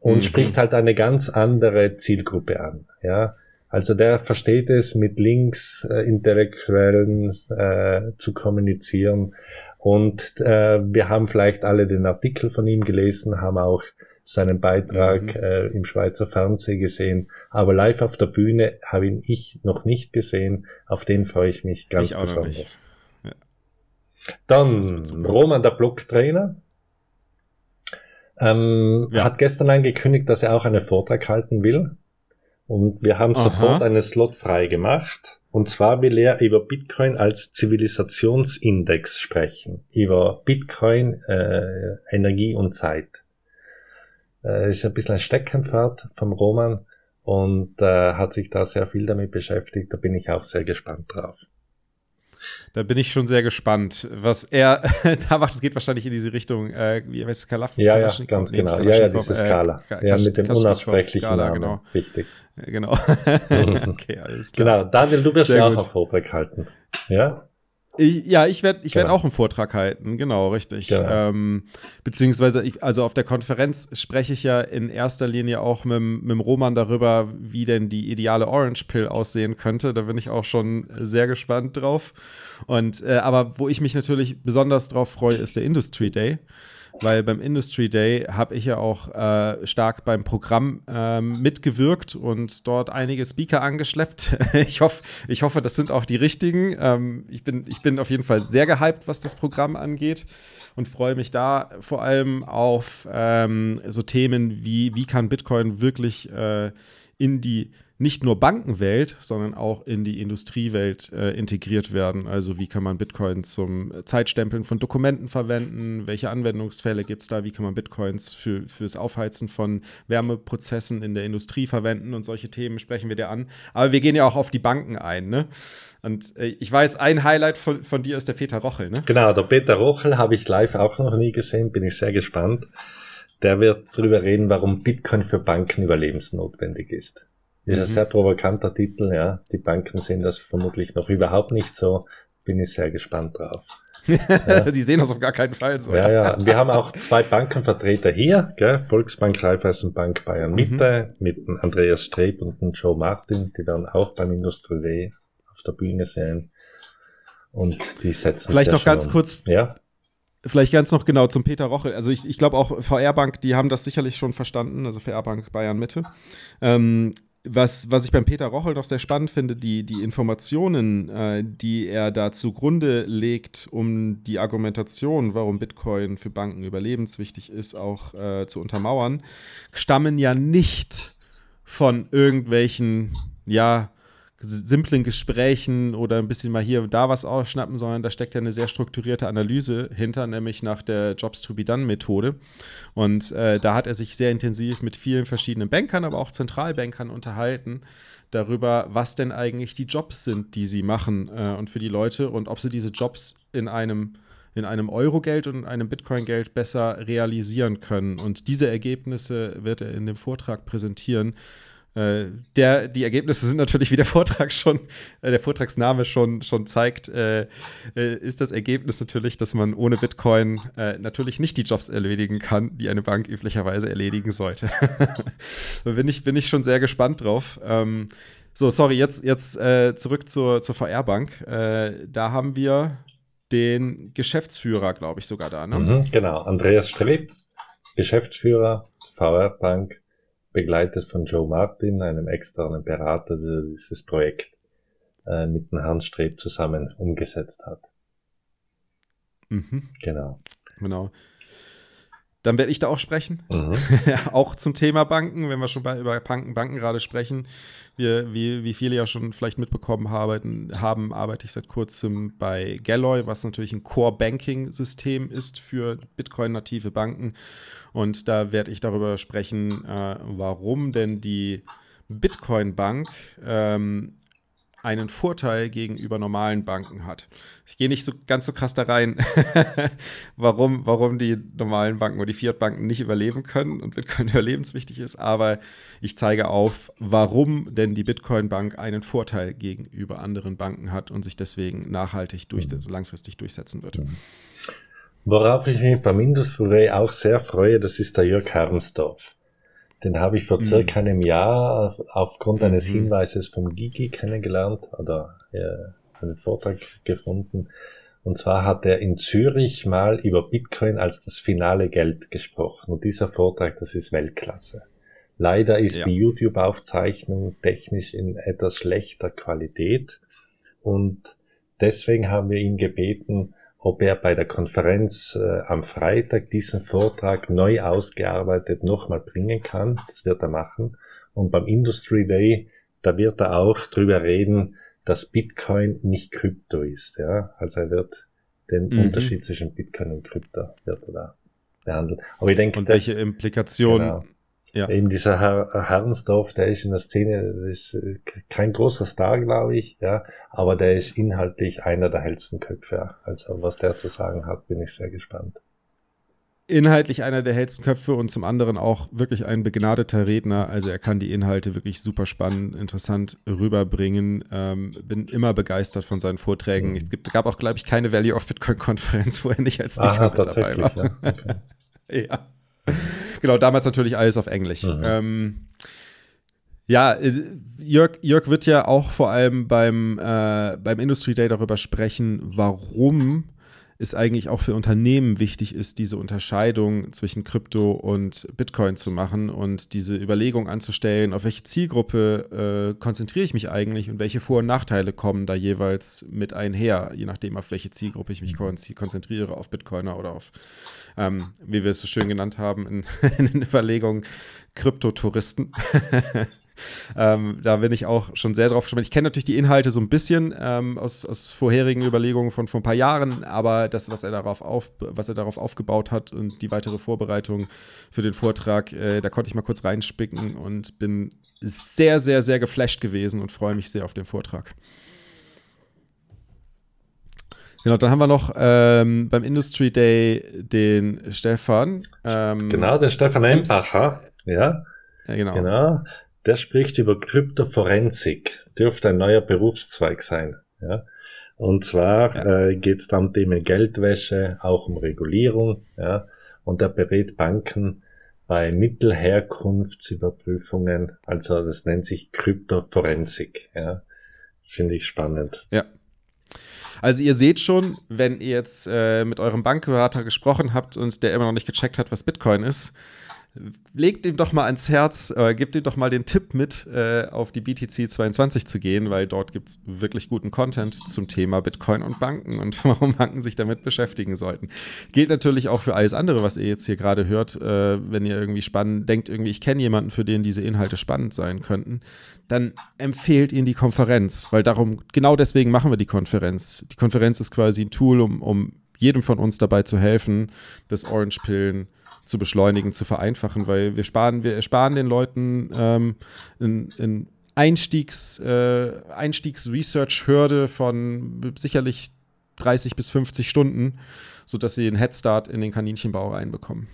[SPEAKER 2] und mhm. spricht halt eine ganz andere Zielgruppe an. Ja, also der versteht es, mit Links äh, Intellektuellen äh, zu kommunizieren. Und äh, wir haben vielleicht alle den Artikel von ihm gelesen, haben auch seinen Beitrag mhm. äh, im Schweizer Fernsehen gesehen. Aber live auf der Bühne habe ihn ich noch nicht gesehen. Auf den freue ich mich ganz ich besonders. Ja. Dann Roman, der Blocktrainer. Ähm, ja. Hat gestern angekündigt, dass er auch einen Vortrag halten will. Und wir haben Aha. sofort einen Slot frei gemacht. Und zwar will er über Bitcoin als Zivilisationsindex sprechen. Über Bitcoin, äh, Energie und Zeit. Äh, ist ein bisschen ein Steckenpferd vom Roman und äh, hat sich da sehr viel damit beschäftigt. Da bin ich auch sehr gespannt drauf.
[SPEAKER 1] Da bin ich schon sehr gespannt, was er da macht. Es geht wahrscheinlich in diese Richtung, äh, wie heißt es, Kalaf?
[SPEAKER 2] Ja, ja, ganz nee, genau. Ja, ja, diese Skala. Äh, ja, mit dem unaussprechlichen Skala, Namen.
[SPEAKER 1] Genau.
[SPEAKER 2] Richtig.
[SPEAKER 1] Genau.
[SPEAKER 2] okay, alles klar. Genau, Daniel, du wirst ja auch auf Vortrag halten. Ja?
[SPEAKER 1] Ich, ja, ich werde ich genau. werd auch einen Vortrag halten, genau, richtig. Genau. Ähm, beziehungsweise, ich, also auf der Konferenz spreche ich ja in erster Linie auch mit, mit dem Roman darüber, wie denn die ideale Orange Pill aussehen könnte. Da bin ich auch schon sehr gespannt drauf. Und äh, aber wo ich mich natürlich besonders drauf freue, ist der Industry Day weil beim Industry Day habe ich ja auch äh, stark beim Programm ähm, mitgewirkt und dort einige Speaker angeschleppt. ich, hoff, ich hoffe, das sind auch die richtigen. Ähm, ich, bin, ich bin auf jeden Fall sehr gehypt, was das Programm angeht und freue mich da vor allem auf ähm, so Themen wie, wie kann Bitcoin wirklich äh, in die nicht nur Bankenwelt, sondern auch in die Industriewelt äh, integriert werden. Also wie kann man Bitcoin zum Zeitstempeln von Dokumenten verwenden? Welche Anwendungsfälle gibt es da? Wie kann man Bitcoins für, fürs Aufheizen von Wärmeprozessen in der Industrie verwenden? Und solche Themen sprechen wir dir an. Aber wir gehen ja auch auf die Banken ein. Ne? Und äh, ich weiß, ein Highlight von, von dir ist der Peter Rochel. Ne?
[SPEAKER 2] Genau, der Peter Rochel habe ich live auch noch nie gesehen. Bin ich sehr gespannt. Der wird darüber reden, warum Bitcoin für Banken überlebensnotwendig ist. Ja, mhm. sehr provokanter Titel, ja. Die Banken sehen das vermutlich noch überhaupt nicht so. Bin ich sehr gespannt drauf.
[SPEAKER 1] ja. Die sehen das auf gar keinen Fall so.
[SPEAKER 2] Ja, ja. Wir haben auch zwei Bankenvertreter hier, gell? Volksbank, Raiffeisenbank Bayern mhm. Mitte, mhm. mit Andreas Streb und Joe Martin. Die werden auch beim Industrie W auf der Bühne sein. Und die setzen
[SPEAKER 1] Vielleicht noch ganz kurz. Ja. Vielleicht ganz noch genau zum Peter Rochel. Also ich, ich glaube auch VR Bank, die haben das sicherlich schon verstanden, also VR Bank Bayern Mitte. Ähm, was, was ich beim Peter Rochel noch sehr spannend finde, die, die Informationen, äh, die er da zugrunde legt, um die Argumentation, warum Bitcoin für Banken überlebenswichtig ist, auch äh, zu untermauern, stammen ja nicht von irgendwelchen, ja, simplen Gesprächen oder ein bisschen mal hier und da was ausschnappen, sondern da steckt ja eine sehr strukturierte Analyse hinter, nämlich nach der Jobs-to-be-done-Methode. Und äh, da hat er sich sehr intensiv mit vielen verschiedenen Bankern, aber auch Zentralbankern unterhalten darüber, was denn eigentlich die Jobs sind, die sie machen äh, und für die Leute und ob sie diese Jobs in einem in einem Euro-Geld und in einem Bitcoin-Geld besser realisieren können. Und diese Ergebnisse wird er in dem Vortrag präsentieren. Äh, der, die Ergebnisse sind natürlich, wie der Vortrag schon, äh, der Vortragsname schon, schon zeigt, äh, äh, ist das Ergebnis natürlich, dass man ohne Bitcoin äh, natürlich nicht die Jobs erledigen kann, die eine Bank üblicherweise erledigen sollte. bin, ich, bin ich schon sehr gespannt drauf. Ähm, so, sorry, jetzt, jetzt äh, zurück zur, zur VR-Bank. da haben wir den Geschäftsführer, glaube ich, sogar da. Ne?
[SPEAKER 2] Mhm, genau, Andreas Streb, Geschäftsführer, VR-Bank begleitet von Joe Martin, einem externen Berater, der dieses Projekt äh, mit dem Herrn Streb zusammen umgesetzt hat.
[SPEAKER 1] Mhm. Genau. Genau. Dann werde ich da auch sprechen. Mhm. auch zum Thema Banken, wenn wir schon bei, über Banken, Banken gerade sprechen. Wir, wie, wie viele ja schon vielleicht mitbekommen haben, haben, arbeite ich seit kurzem bei Galloy, was natürlich ein Core-Banking-System ist für Bitcoin-native Banken. Und da werde ich darüber sprechen, äh, warum denn die Bitcoin-Bank ähm, einen Vorteil gegenüber normalen Banken hat. Ich gehe nicht so ganz so krass da rein, warum, warum die normalen Banken oder die Fiat-Banken nicht überleben können und Bitcoin überlebenswichtig ist, aber ich zeige auf, warum denn die Bitcoin-Bank einen Vorteil gegenüber anderen Banken hat und sich deswegen nachhaltig durchsetzen, langfristig durchsetzen wird.
[SPEAKER 2] Worauf ich mich beim Industry auch sehr freue, das ist der Jörg Hermsdorf. Den habe ich vor mhm. circa einem Jahr aufgrund mhm. eines Hinweises vom Gigi kennengelernt oder äh, einen Vortrag gefunden. Und zwar hat er in Zürich mal über Bitcoin als das finale Geld gesprochen. Und dieser Vortrag, das ist Weltklasse. Leider ist ja. die YouTube-Aufzeichnung technisch in etwas schlechter Qualität. Und deswegen haben wir ihn gebeten, ob er bei der Konferenz äh, am Freitag diesen Vortrag neu ausgearbeitet nochmal bringen kann. Das wird er machen. Und beim Industry Day, da wird er auch drüber reden, dass Bitcoin nicht Krypto ist. Ja? Also er wird den mhm. Unterschied zwischen Bitcoin und Krypto wird er da behandeln.
[SPEAKER 1] Aber ich denke, und welche Implikationen
[SPEAKER 2] genau, ja. Eben dieser Herr Herrensdorf, der ist in der Szene, ist kein großer Star, glaube ich, ja, aber der ist inhaltlich einer der hellsten Köpfe. Also was der zu sagen hat, bin ich sehr gespannt.
[SPEAKER 1] inhaltlich einer der hellsten Köpfe und zum anderen auch wirklich ein begnadeter Redner. Also er kann die Inhalte wirklich super spannend, interessant rüberbringen. Ähm, bin immer begeistert von seinen Vorträgen. Mhm. Es gibt, gab auch, glaube ich, keine Value of Bitcoin-Konferenz, wo er nicht als Speaker Aha, mit dabei war. Ja. Okay. ja. Genau, damals natürlich alles auf Englisch. Mhm. Ähm, ja, äh, Jörg, Jörg wird ja auch vor allem beim, äh, beim Industry Day darüber sprechen, warum es eigentlich auch für Unternehmen wichtig ist, diese Unterscheidung zwischen Krypto und Bitcoin zu machen und diese Überlegung anzustellen, auf welche Zielgruppe äh, konzentriere ich mich eigentlich und welche Vor- und Nachteile kommen da jeweils mit einher, je nachdem, auf welche Zielgruppe ich mich konzentriere, auf Bitcoiner oder auf, ähm, wie wir es so schön genannt haben, in, in den Überlegungen, Kryptotouristen. ähm, da bin ich auch schon sehr drauf gespannt. Ich kenne natürlich die Inhalte so ein bisschen ähm, aus, aus vorherigen Überlegungen von vor ein paar Jahren, aber das, was er darauf, auf, was er darauf aufgebaut hat und die weitere Vorbereitung für den Vortrag, äh, da konnte ich mal kurz reinspicken und bin sehr, sehr, sehr geflasht gewesen und freue mich sehr auf den Vortrag. Genau, dann haben wir noch ähm, beim Industry Day den Stefan.
[SPEAKER 2] Ähm, genau, den Stefan Empacher. Ja. ja, genau. genau. Der spricht über Kryptoforensik. Dürfte ein neuer Berufszweig sein. Ja? Und zwar ja. äh, geht es dann um Themen Geldwäsche, auch um Regulierung. Ja? Und er berät Banken bei Mittelherkunftsüberprüfungen. Also das nennt sich Kryptoforensik. Ja? Finde ich spannend.
[SPEAKER 1] Ja. Also ihr seht schon, wenn ihr jetzt äh, mit eurem Bankberater gesprochen habt und der immer noch nicht gecheckt hat, was Bitcoin ist, legt ihm doch mal ans Herz, äh, gebt ihm doch mal den Tipp mit, äh, auf die BTC 22 zu gehen, weil dort gibt es wirklich guten Content zum Thema Bitcoin und Banken und warum Banken sich damit beschäftigen sollten. Gilt natürlich auch für alles andere, was ihr jetzt hier gerade hört. Äh, wenn ihr irgendwie spannend denkt, irgendwie, ich kenne jemanden, für den diese Inhalte spannend sein könnten, dann empfehlt ihn die Konferenz, weil darum, genau deswegen machen wir die Konferenz. Die Konferenz ist quasi ein Tool, um, um jedem von uns dabei zu helfen, das Orange-Pillen zu beschleunigen, zu vereinfachen, weil wir sparen, wir sparen den Leuten ähm, in, in Einstiegs, äh, Einstiegs-Research-Hürde von sicherlich 30 bis 50 Stunden, sodass sie einen Headstart in den Kaninchenbau reinbekommen.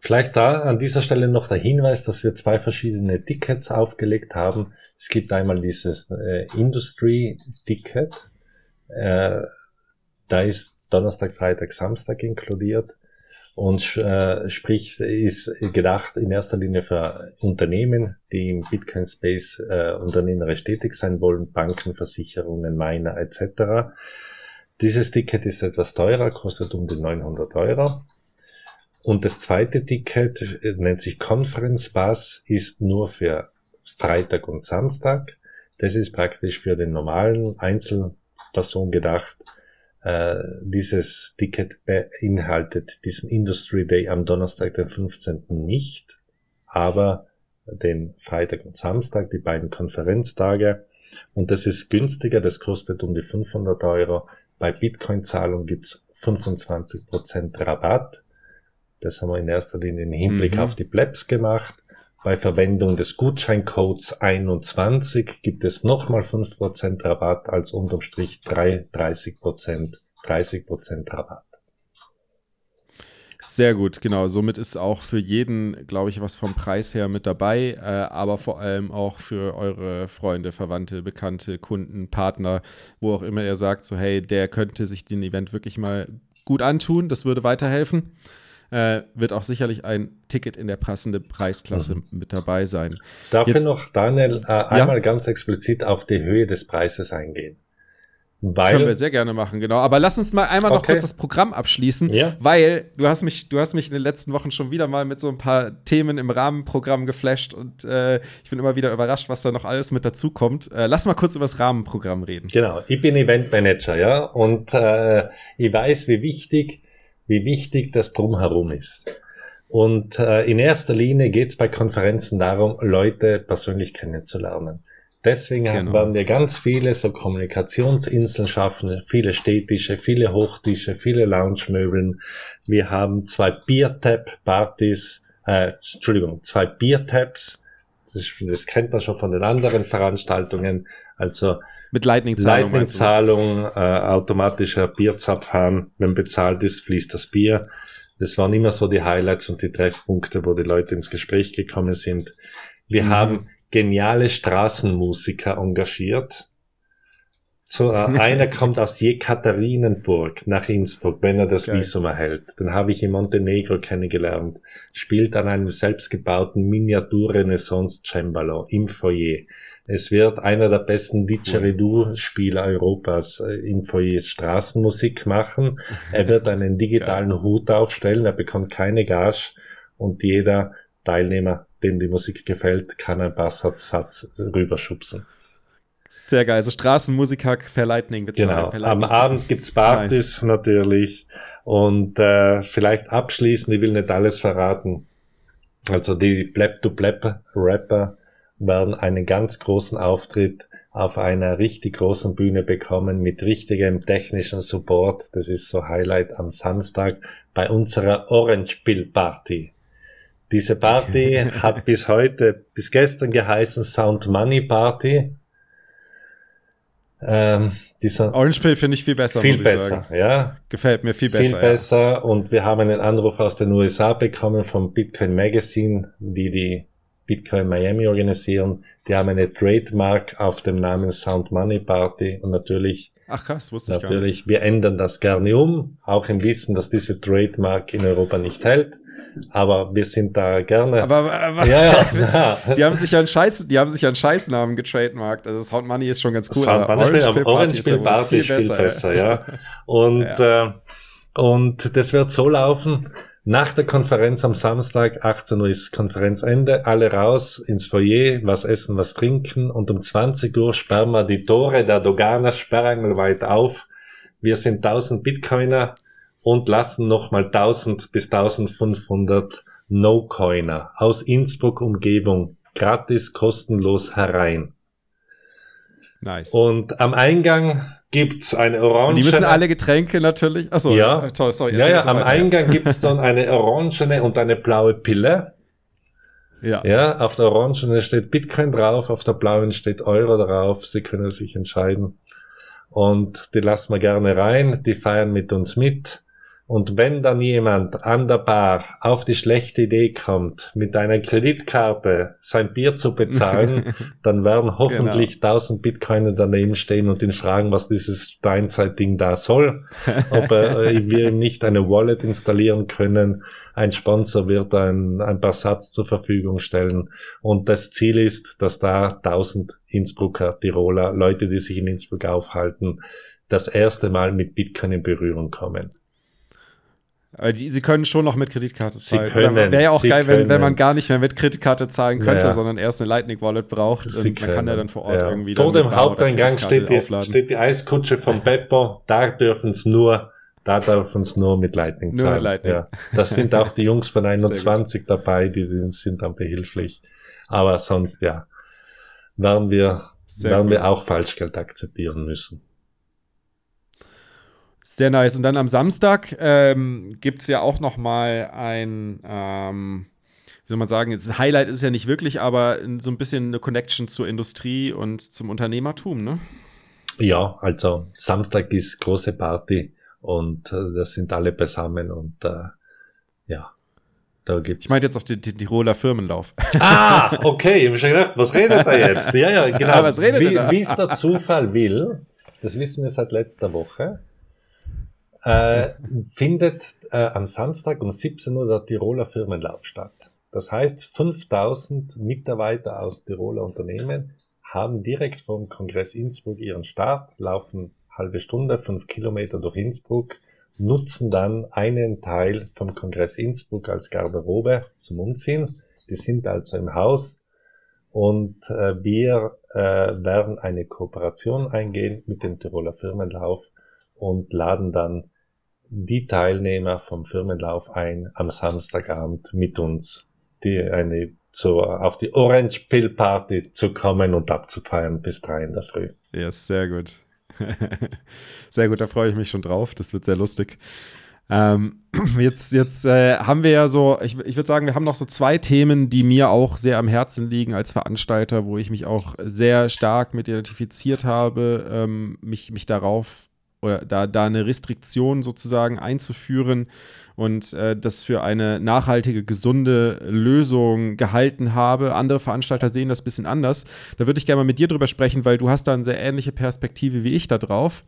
[SPEAKER 2] Vielleicht da an dieser Stelle noch der Hinweis, dass wir zwei verschiedene Tickets aufgelegt haben. Es gibt einmal dieses äh, Industry-Ticket. Äh, da ist Donnerstag, Freitag, Samstag inkludiert und äh, sprich ist gedacht in erster Linie für Unternehmen, die im Bitcoin Space äh, unternehmerisch tätig sein wollen, Banken, Versicherungen, Miner etc. Dieses Ticket ist etwas teurer, kostet um die 900 Euro. Und das zweite Ticket äh, nennt sich Conference Pass, ist nur für Freitag und Samstag. Das ist praktisch für den normalen Einzelperson gedacht äh, dieses Ticket beinhaltet diesen Industry Day am Donnerstag, den 15. nicht, aber den Freitag und Samstag, die beiden Konferenztage. Und das ist günstiger, das kostet um die 500 Euro. Bei Bitcoin-Zahlung gibt's 25% Rabatt. Das haben wir in erster Linie im Hinblick mhm. auf die Plebs gemacht. Bei Verwendung des Gutscheincodes 21 gibt es nochmal 5% Rabatt, als unterm Strich 30%, 30% Rabatt.
[SPEAKER 1] Sehr gut, genau. Somit ist auch für jeden, glaube ich, was vom Preis her mit dabei, äh, aber vor allem auch für eure Freunde, Verwandte, Bekannte, Kunden, Partner, wo auch immer ihr sagt, so hey, der könnte sich den Event wirklich mal gut antun, das würde weiterhelfen äh, wird auch sicherlich ein Ticket in der passende Preisklasse mhm. mit dabei sein.
[SPEAKER 2] Darf Jetzt, ich noch, Daniel, äh, einmal ja? ganz explizit auf die Höhe des Preises eingehen?
[SPEAKER 1] Weil, Können wir sehr gerne machen, genau. Aber lass uns mal einmal okay. noch kurz das Programm abschließen, ja. weil du hast mich, du hast mich in den letzten Wochen schon wieder mal mit so ein paar Themen im Rahmenprogramm geflasht und äh, ich bin immer wieder überrascht, was da noch alles mit dazu kommt. Äh, lass mal kurz über das Rahmenprogramm reden.
[SPEAKER 2] Genau, ich bin Eventmanager, ja, und äh, ich weiß, wie wichtig wie wichtig das drumherum ist. Und äh, in erster Linie geht es bei Konferenzen darum, Leute persönlich kennenzulernen. Deswegen genau. werden wir ganz viele so Kommunikationsinseln schaffen, viele Städtische, viele Hochtische, viele Lounge-Möbeln. Wir haben zwei Beer-Tap-Partys, äh, Entschuldigung, zwei Beer-Taps. Das, das kennt man schon von den anderen Veranstaltungen. Also
[SPEAKER 1] mit Lightning-Zahlung.
[SPEAKER 2] Lightning-Zahlung, äh, automatischer Bierzapfhahn. Wenn bezahlt ist, fließt das Bier. Das waren immer so die Highlights und die Treffpunkte, wo die Leute ins Gespräch gekommen sind. Wir mhm. haben geniale Straßenmusiker engagiert. So, äh, einer kommt aus Jekaterinenburg nach Innsbruck, wenn er das Geil. Visum erhält. Den habe ich in Montenegro kennengelernt. Spielt an einem selbstgebauten Miniatur-Renaissance-Cembalo im Foyer. Es wird einer der besten Didgeridoo-Spieler Europas äh, im Foyer Straßenmusik machen. Er wird einen digitalen Geil. Hut aufstellen, er bekommt keine Gage und jeder Teilnehmer, dem die Musik gefällt, kann ein Basssatz rüberschubsen.
[SPEAKER 1] Sehr geil. Also Straßenmusiker per Lightning
[SPEAKER 2] bezahlen. Genau. Am Abend gibt's Partys nice. natürlich. Und äh, vielleicht abschließend, ich will nicht alles verraten. Also die Blab-to-Blab-Rapper werden einen ganz großen Auftritt auf einer richtig großen Bühne bekommen mit richtigem technischen Support. Das ist so Highlight am Samstag bei unserer Orange Pill Party. Diese Party hat bis heute, bis gestern geheißen Sound Money Party.
[SPEAKER 1] Ähm, Orange Pill finde ich viel besser,
[SPEAKER 2] viel besser, sagen. ja.
[SPEAKER 1] Gefällt mir viel besser.
[SPEAKER 2] Viel besser ja. und wir haben einen Anruf aus den USA bekommen vom Bitcoin Magazine, die die Bitcoin Miami organisieren. Die haben eine Trademark auf dem Namen Sound Money Party und natürlich
[SPEAKER 1] Ach krass, wusste
[SPEAKER 2] ich natürlich, gar nicht. wir ändern das gerne um, auch im Wissen, dass diese Trademark in Europa nicht hält aber wir sind da gerne.
[SPEAKER 1] Aber, aber ja, ja. die haben sich ja einen Scheiß, die haben sich ja einen Scheißnamen getrademarkt. Also Sound Money ist schon ganz cool.
[SPEAKER 2] Sound aber Orange Pill Party, ist, ja Party viel, besser, viel besser, ja. Und ja. Äh, und das wird so laufen. Nach der Konferenz am Samstag, 18 Uhr ist Konferenzende, alle raus ins Foyer, was essen, was trinken und um 20 Uhr sperren wir die Tore der Dogana sperrangelweit auf. Wir sind 1000 Bitcoiner, und lassen nochmal 1000 bis 1500 No-Coiner aus Innsbruck Umgebung gratis kostenlos herein.
[SPEAKER 1] Nice.
[SPEAKER 2] Und am Eingang gibt's eine orange.
[SPEAKER 1] Die müssen alle Getränke natürlich.
[SPEAKER 2] Achso, ja. Äh, toll, sorry. Ja, ja, am weiter. Eingang gibt's dann eine orangene und eine blaue Pille. Ja. Ja, auf der orangene steht Bitcoin drauf, auf der blauen steht Euro drauf. Sie können sich entscheiden. Und die lassen wir gerne rein. Die feiern mit uns mit. Und wenn dann jemand an der Bar auf die schlechte Idee kommt, mit einer Kreditkarte sein Bier zu bezahlen, dann werden hoffentlich genau. 1000 Bitcoiner daneben stehen und ihn fragen, was dieses Steinzeit-Ding da soll. Ob äh, wir nicht eine Wallet installieren können. Ein Sponsor wird ein, ein paar Satz zur Verfügung stellen. Und das Ziel ist, dass da 1000 Innsbrucker, Tiroler, Leute, die sich in Innsbruck aufhalten, das erste Mal mit Bitcoin in Berührung kommen.
[SPEAKER 1] Aber die, sie können schon noch mit Kreditkarte zahlen. Wäre ja auch geil, wenn, wenn man gar nicht mehr mit Kreditkarte zahlen könnte, ja. sondern erst eine Lightning Wallet braucht. Sie und man kann ja dann vor Ort ja. irgendwie.
[SPEAKER 2] Vor dem Haupteingang steht die, steht die Eiskutsche vom Beppo. Da dürfen es nur, da dürfen es nur mit Lightning
[SPEAKER 1] zahlen. Nur mit Lightning.
[SPEAKER 2] Ja. Das sind auch die Jungs von 21 dabei, die sind, sind dann behilflich. Aber sonst, ja, werden wir, werden wir auch Falschgeld akzeptieren müssen.
[SPEAKER 1] Sehr nice. Und dann am Samstag ähm, gibt es ja auch noch mal ein, ähm, wie soll man sagen, jetzt Highlight ist ja nicht wirklich, aber so ein bisschen eine Connection zur Industrie und zum Unternehmertum, ne?
[SPEAKER 2] Ja, also Samstag ist große Party und äh, da sind alle beisammen und äh, ja,
[SPEAKER 1] da gibt's. Ich meine jetzt auf den Tiroler Firmenlauf.
[SPEAKER 2] Ah, okay, ich habe schon gedacht, was redet er jetzt? Ja, ja, genau. was redet wie, Wie es der Zufall will, das wissen wir seit letzter Woche äh, findet äh, am Samstag um 17 Uhr der Tiroler Firmenlauf statt. Das heißt, 5000 Mitarbeiter aus Tiroler Unternehmen haben direkt vom Kongress Innsbruck ihren Start, laufen halbe Stunde, fünf Kilometer durch Innsbruck, nutzen dann einen Teil vom Kongress Innsbruck als Garderobe zum Umziehen. Die sind also im Haus und äh, wir äh, werden eine Kooperation eingehen mit dem Tiroler Firmenlauf und laden dann die Teilnehmer vom Firmenlauf ein, am Samstagabend mit uns die eine so auf die Orange Pill Party zu kommen und abzufeiern bis drei in der Früh.
[SPEAKER 1] Ja, sehr gut. sehr gut, da freue ich mich schon drauf. Das wird sehr lustig. Ähm, jetzt jetzt äh, haben wir ja so, ich, ich würde sagen, wir haben noch so zwei Themen, die mir auch sehr am Herzen liegen als Veranstalter, wo ich mich auch sehr stark mit identifiziert habe, ähm, mich, mich darauf oder da, da eine Restriktion sozusagen einzuführen. Und äh, das für eine nachhaltige, gesunde Lösung gehalten habe. Andere Veranstalter sehen das ein bisschen anders. Da würde ich gerne mal mit dir drüber sprechen, weil du hast da eine sehr ähnliche Perspektive wie ich da drauf.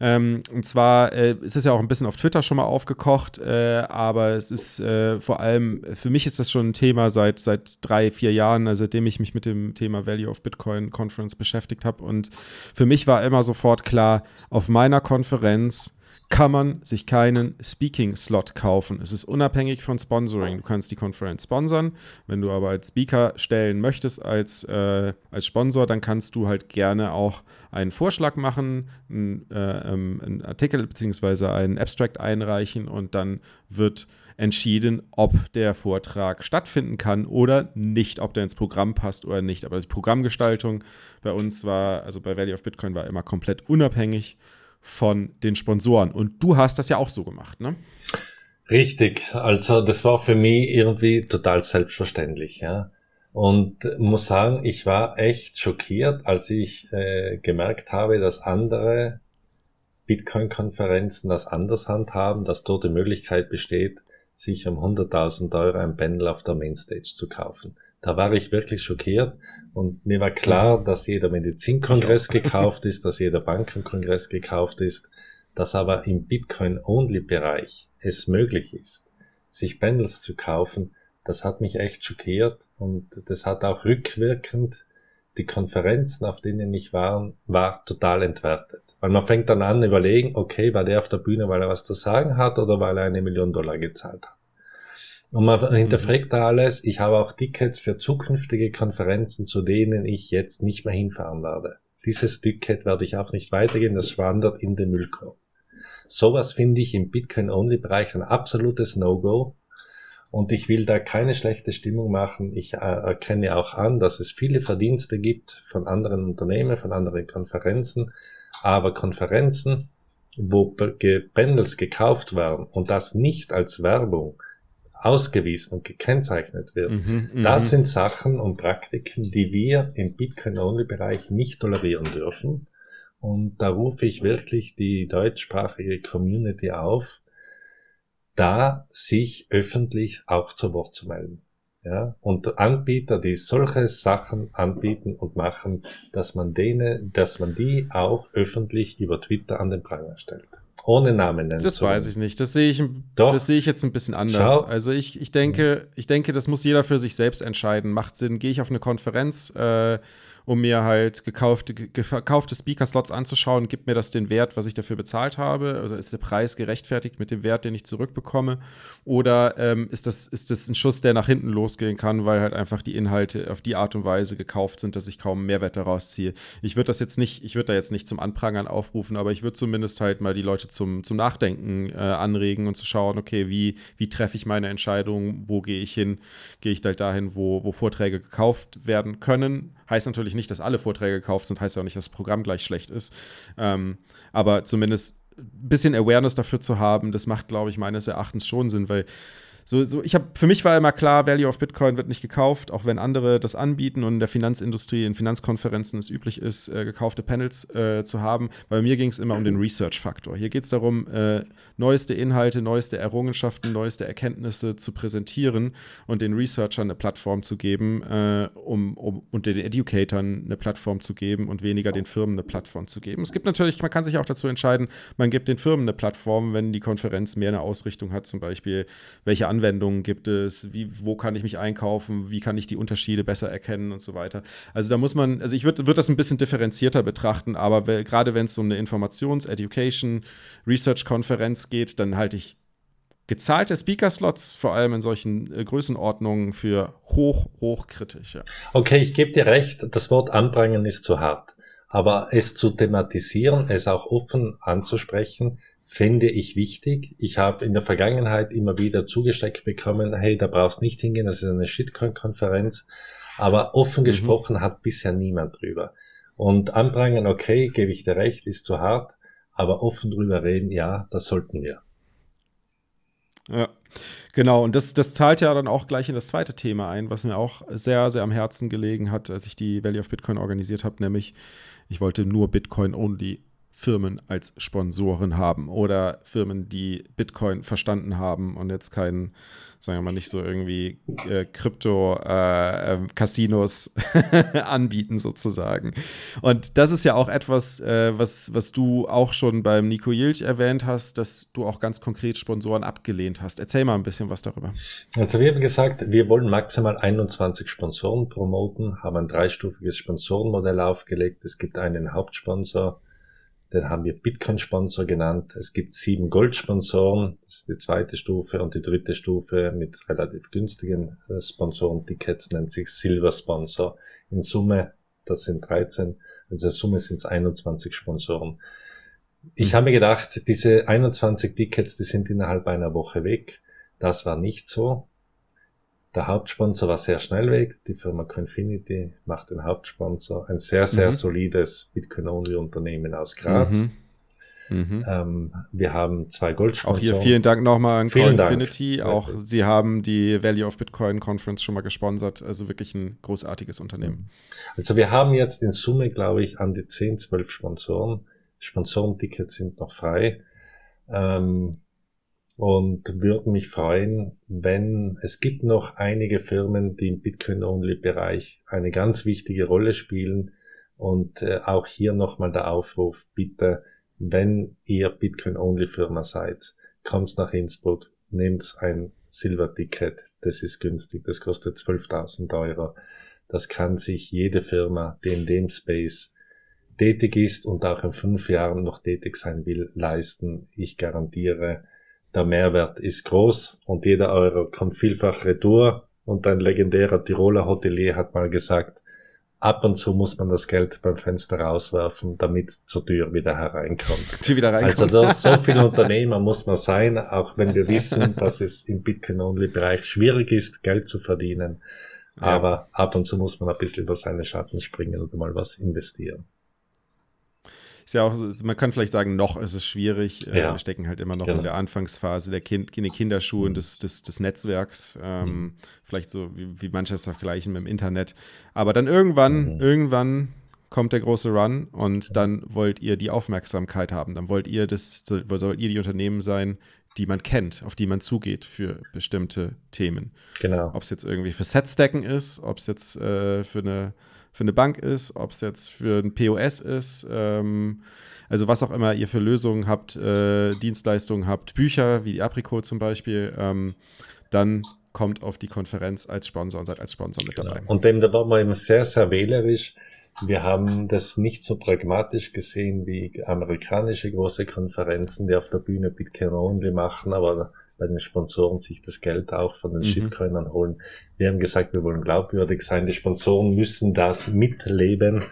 [SPEAKER 1] Ähm, und zwar äh, ist es ja auch ein bisschen auf Twitter schon mal aufgekocht, äh, aber es ist äh, vor allem, für mich ist das schon ein Thema seit, seit drei, vier Jahren, also seitdem ich mich mit dem Thema Value of Bitcoin Conference beschäftigt habe. Und für mich war immer sofort klar, auf meiner Konferenz kann man sich keinen Speaking-Slot kaufen. Es ist unabhängig von Sponsoring. Du kannst die Konferenz sponsern. Wenn du aber als Speaker stellen möchtest als, äh, als Sponsor, dann kannst du halt gerne auch einen Vorschlag machen, einen, äh, ähm, einen Artikel bzw. einen Abstract einreichen und dann wird entschieden, ob der Vortrag stattfinden kann oder nicht, ob der ins Programm passt oder nicht. Aber die Programmgestaltung bei uns war, also bei Value of Bitcoin war immer komplett unabhängig von den Sponsoren. Und du hast das ja auch so gemacht, ne?
[SPEAKER 2] Richtig. Also das war für mich irgendwie total selbstverständlich, ja. Und muss sagen, ich war echt schockiert, als ich äh, gemerkt habe, dass andere Bitcoin-Konferenzen das anders handhaben, dass dort die Möglichkeit besteht, sich um 100.000 Euro ein Panel auf der Mainstage zu kaufen. Da war ich wirklich schockiert und mir war klar, dass jeder Medizinkongress gekauft ist, dass jeder Bankenkongress gekauft ist, dass aber im Bitcoin-Only-Bereich es möglich ist, sich Panels zu kaufen, das hat mich echt schockiert und das hat auch rückwirkend die Konferenzen, auf denen ich war, war total entwertet. Weil man fängt dann an überlegen, okay, war der auf der Bühne, weil er was zu sagen hat oder weil er eine Million Dollar gezahlt hat. Und man hinterfragt da alles. Ich habe auch Tickets für zukünftige Konferenzen, zu denen ich jetzt nicht mehr hinfahren werde. Dieses Ticket werde ich auch nicht weitergeben, das wandert in den Müllkorb. Sowas finde ich im Bitcoin-Only-Bereich ein absolutes No-Go. Und ich will da keine schlechte Stimmung machen. Ich äh, erkenne auch an, dass es viele Verdienste gibt von anderen Unternehmen, von anderen Konferenzen. Aber Konferenzen, wo Bundles gekauft werden und das nicht als Werbung, ausgewiesen und gekennzeichnet wird. Mhm, mhm, das sind Sachen und Praktiken, die wir im Bitcoin-Only-Bereich nicht tolerieren dürfen. Und da rufe ich wirklich die deutschsprachige Community auf, da sich öffentlich auch zu Wort zu melden. Ja, und Anbieter, die solche Sachen anbieten und machen, dass man denen, dass man die auch öffentlich über Twitter an den Pranger stellt ohne Namen nennen.
[SPEAKER 1] Das weiß ich nicht. Das sehe ich, das sehe ich jetzt ein bisschen anders. Schau. Also ich, ich denke, ich denke, das muss jeder für sich selbst entscheiden. Macht Sinn. Gehe ich auf eine Konferenz, äh, um mir halt gekaufte, gekaufte Speaker-Slots anzuschauen, gibt mir das den Wert, was ich dafür bezahlt habe? Also ist der Preis gerechtfertigt mit dem Wert, den ich zurückbekomme? Oder ähm, ist, das, ist das ein Schuss, der nach hinten losgehen kann, weil halt einfach die Inhalte auf die Art und Weise gekauft sind, dass ich kaum Mehrwert daraus ziehe? Ich würde das jetzt nicht, ich würde da jetzt nicht zum Anprangern aufrufen, aber ich würde zumindest halt mal die Leute zum, zum Nachdenken äh, anregen und zu schauen, okay, wie, wie treffe ich meine Entscheidung, wo gehe ich hin? Gehe ich halt dahin, wo, wo Vorträge gekauft werden können? Heißt natürlich nicht, dass alle Vorträge gekauft sind, heißt ja auch nicht, dass das Programm gleich schlecht ist. Ähm, aber zumindest ein bisschen Awareness dafür zu haben, das macht, glaube ich, meines Erachtens schon Sinn, weil so, so, ich habe für mich war immer klar, Value of Bitcoin wird nicht gekauft, auch wenn andere das anbieten und in der Finanzindustrie, in Finanzkonferenzen es üblich ist, äh, gekaufte Panels äh, zu haben. Bei mir ging es immer um den Research-Faktor. Hier geht es darum, äh, neueste Inhalte, neueste Errungenschaften, neueste Erkenntnisse zu präsentieren und den Researchern eine Plattform zu geben, äh, um, um, und den Educatoren eine Plattform zu geben und weniger den Firmen eine Plattform zu geben. Es gibt natürlich, man kann sich auch dazu entscheiden, man gibt den Firmen eine Plattform, wenn die Konferenz mehr eine Ausrichtung hat, zum Beispiel, welche Anwendungen gibt es, wie, wo kann ich mich einkaufen, wie kann ich die Unterschiede besser erkennen und so weiter. Also da muss man, also ich würde würd das ein bisschen differenzierter betrachten, aber gerade wenn es um eine Informations-, Education-, Research-Konferenz geht, dann halte ich gezahlte Speaker-Slots, vor allem in solchen äh, Größenordnungen, für hoch, hoch kritisch. Ja.
[SPEAKER 2] Okay, ich gebe dir recht, das Wort anbringen ist zu hart. Aber es zu thematisieren, es auch offen anzusprechen, fände ich wichtig. Ich habe in der Vergangenheit immer wieder zugesteckt bekommen, hey, da brauchst nicht hingehen, das ist eine Shitcoin-Konferenz. Aber offen mhm. gesprochen hat bisher niemand drüber. Und anprangern, okay, gebe ich dir recht, ist zu hart, aber offen drüber reden, ja, das sollten wir.
[SPEAKER 1] Ja, genau. Und das, das zahlt ja dann auch gleich in das zweite Thema ein, was mir auch sehr, sehr am Herzen gelegen hat, als ich die Valley of Bitcoin organisiert habe, nämlich ich wollte nur Bitcoin only Firmen als Sponsoren haben oder Firmen, die Bitcoin verstanden haben und jetzt keinen sagen wir mal, nicht so irgendwie äh, Krypto-Casinos äh, äh anbieten sozusagen. Und das ist ja auch etwas, äh, was, was du auch schon beim Nico Jilch erwähnt hast, dass du auch ganz konkret Sponsoren abgelehnt hast. Erzähl mal ein bisschen was darüber.
[SPEAKER 2] Also wir haben gesagt, wir wollen maximal 21 Sponsoren promoten, haben ein dreistufiges Sponsorenmodell aufgelegt. Es gibt einen Hauptsponsor, den haben wir Bitcoin-Sponsor genannt. Es gibt sieben Gold-Sponsoren, das ist die zweite Stufe. Und die dritte Stufe mit relativ günstigen äh, Sponsoren-Tickets nennt sich Silver-Sponsor. In Summe, das sind 13, also in Summe sind es 21 Sponsoren. Ich mhm. habe mir gedacht, diese 21 Tickets, die sind innerhalb einer Woche weg. Das war nicht so. Der Hauptsponsor war sehr schnell weg. Die Firma Confinity macht den Hauptsponsor. Ein sehr, sehr mhm. solides Bitcoin-Only-Unternehmen aus Graz. Mhm. Mhm. Ähm, wir haben zwei Goldsponsoren.
[SPEAKER 1] Auch hier vielen Dank nochmal an Coinfinity. Auch Sie haben die Value of Bitcoin Conference schon mal gesponsert. Also wirklich ein großartiges Unternehmen.
[SPEAKER 2] Also wir haben jetzt in Summe, glaube ich, an die 10, 12 Sponsoren. Sponsorentickets sind noch frei. Ähm, und würde mich freuen, wenn es gibt noch einige Firmen, die im Bitcoin-Only-Bereich eine ganz wichtige Rolle spielen und äh, auch hier nochmal der Aufruf, bitte, wenn ihr Bitcoin-Only-Firma seid, kommt nach Innsbruck, nehmt ein Silver-Ticket, das ist günstig, das kostet 12.000 Euro. Das kann sich jede Firma, die in dem Space tätig ist und auch in fünf Jahren noch tätig sein will, leisten. Ich garantiere, der Mehrwert ist groß und jeder Euro kommt vielfach retour. Und ein legendärer Tiroler Hotelier hat mal gesagt, ab und zu muss man das Geld beim Fenster rauswerfen, damit zur Tür wieder hereinkommt.
[SPEAKER 1] Die wieder
[SPEAKER 2] reinkommt. Also so viel Unternehmer muss man sein, auch wenn wir wissen, dass es im Bitcoin-Only-Bereich schwierig ist, Geld zu verdienen. Ja. Aber ab und zu muss man ein bisschen über seine Schatten springen und mal was investieren
[SPEAKER 1] ist ja auch, man kann vielleicht sagen, noch ist es schwierig. Äh, ja. Wir stecken halt immer noch genau. in der Anfangsphase der kind, in den Kinderschuhen mhm. des, des, des Netzwerks. Ähm, mhm. Vielleicht so, wie, wie manche es vergleichen mit dem Internet. Aber dann irgendwann, mhm. irgendwann kommt der große Run und dann wollt ihr die Aufmerksamkeit haben. Dann wollt ihr das, sollt ihr die Unternehmen sein, die man kennt, auf die man zugeht für bestimmte Themen.
[SPEAKER 2] Genau.
[SPEAKER 1] Ob es jetzt irgendwie für Setstacken ist, ob es jetzt äh, für eine für eine Bank ist, ob es jetzt für ein POS ist, ähm, also was auch immer ihr für Lösungen habt, äh, Dienstleistungen habt, Bücher wie die Apricot zum Beispiel, ähm, dann kommt auf die Konferenz als Sponsor und seid als Sponsor mit dabei.
[SPEAKER 2] Genau. Und dem, da waren wir eben sehr, sehr wählerisch. Wir haben das nicht so pragmatisch gesehen wie amerikanische große Konferenzen, die auf der Bühne Bitcoin Only machen, aber bei den Sponsoren sich das Geld auch von den mhm. Shitcoinern holen. Wir haben gesagt, wir wollen glaubwürdig sein. Die Sponsoren müssen das mitleben.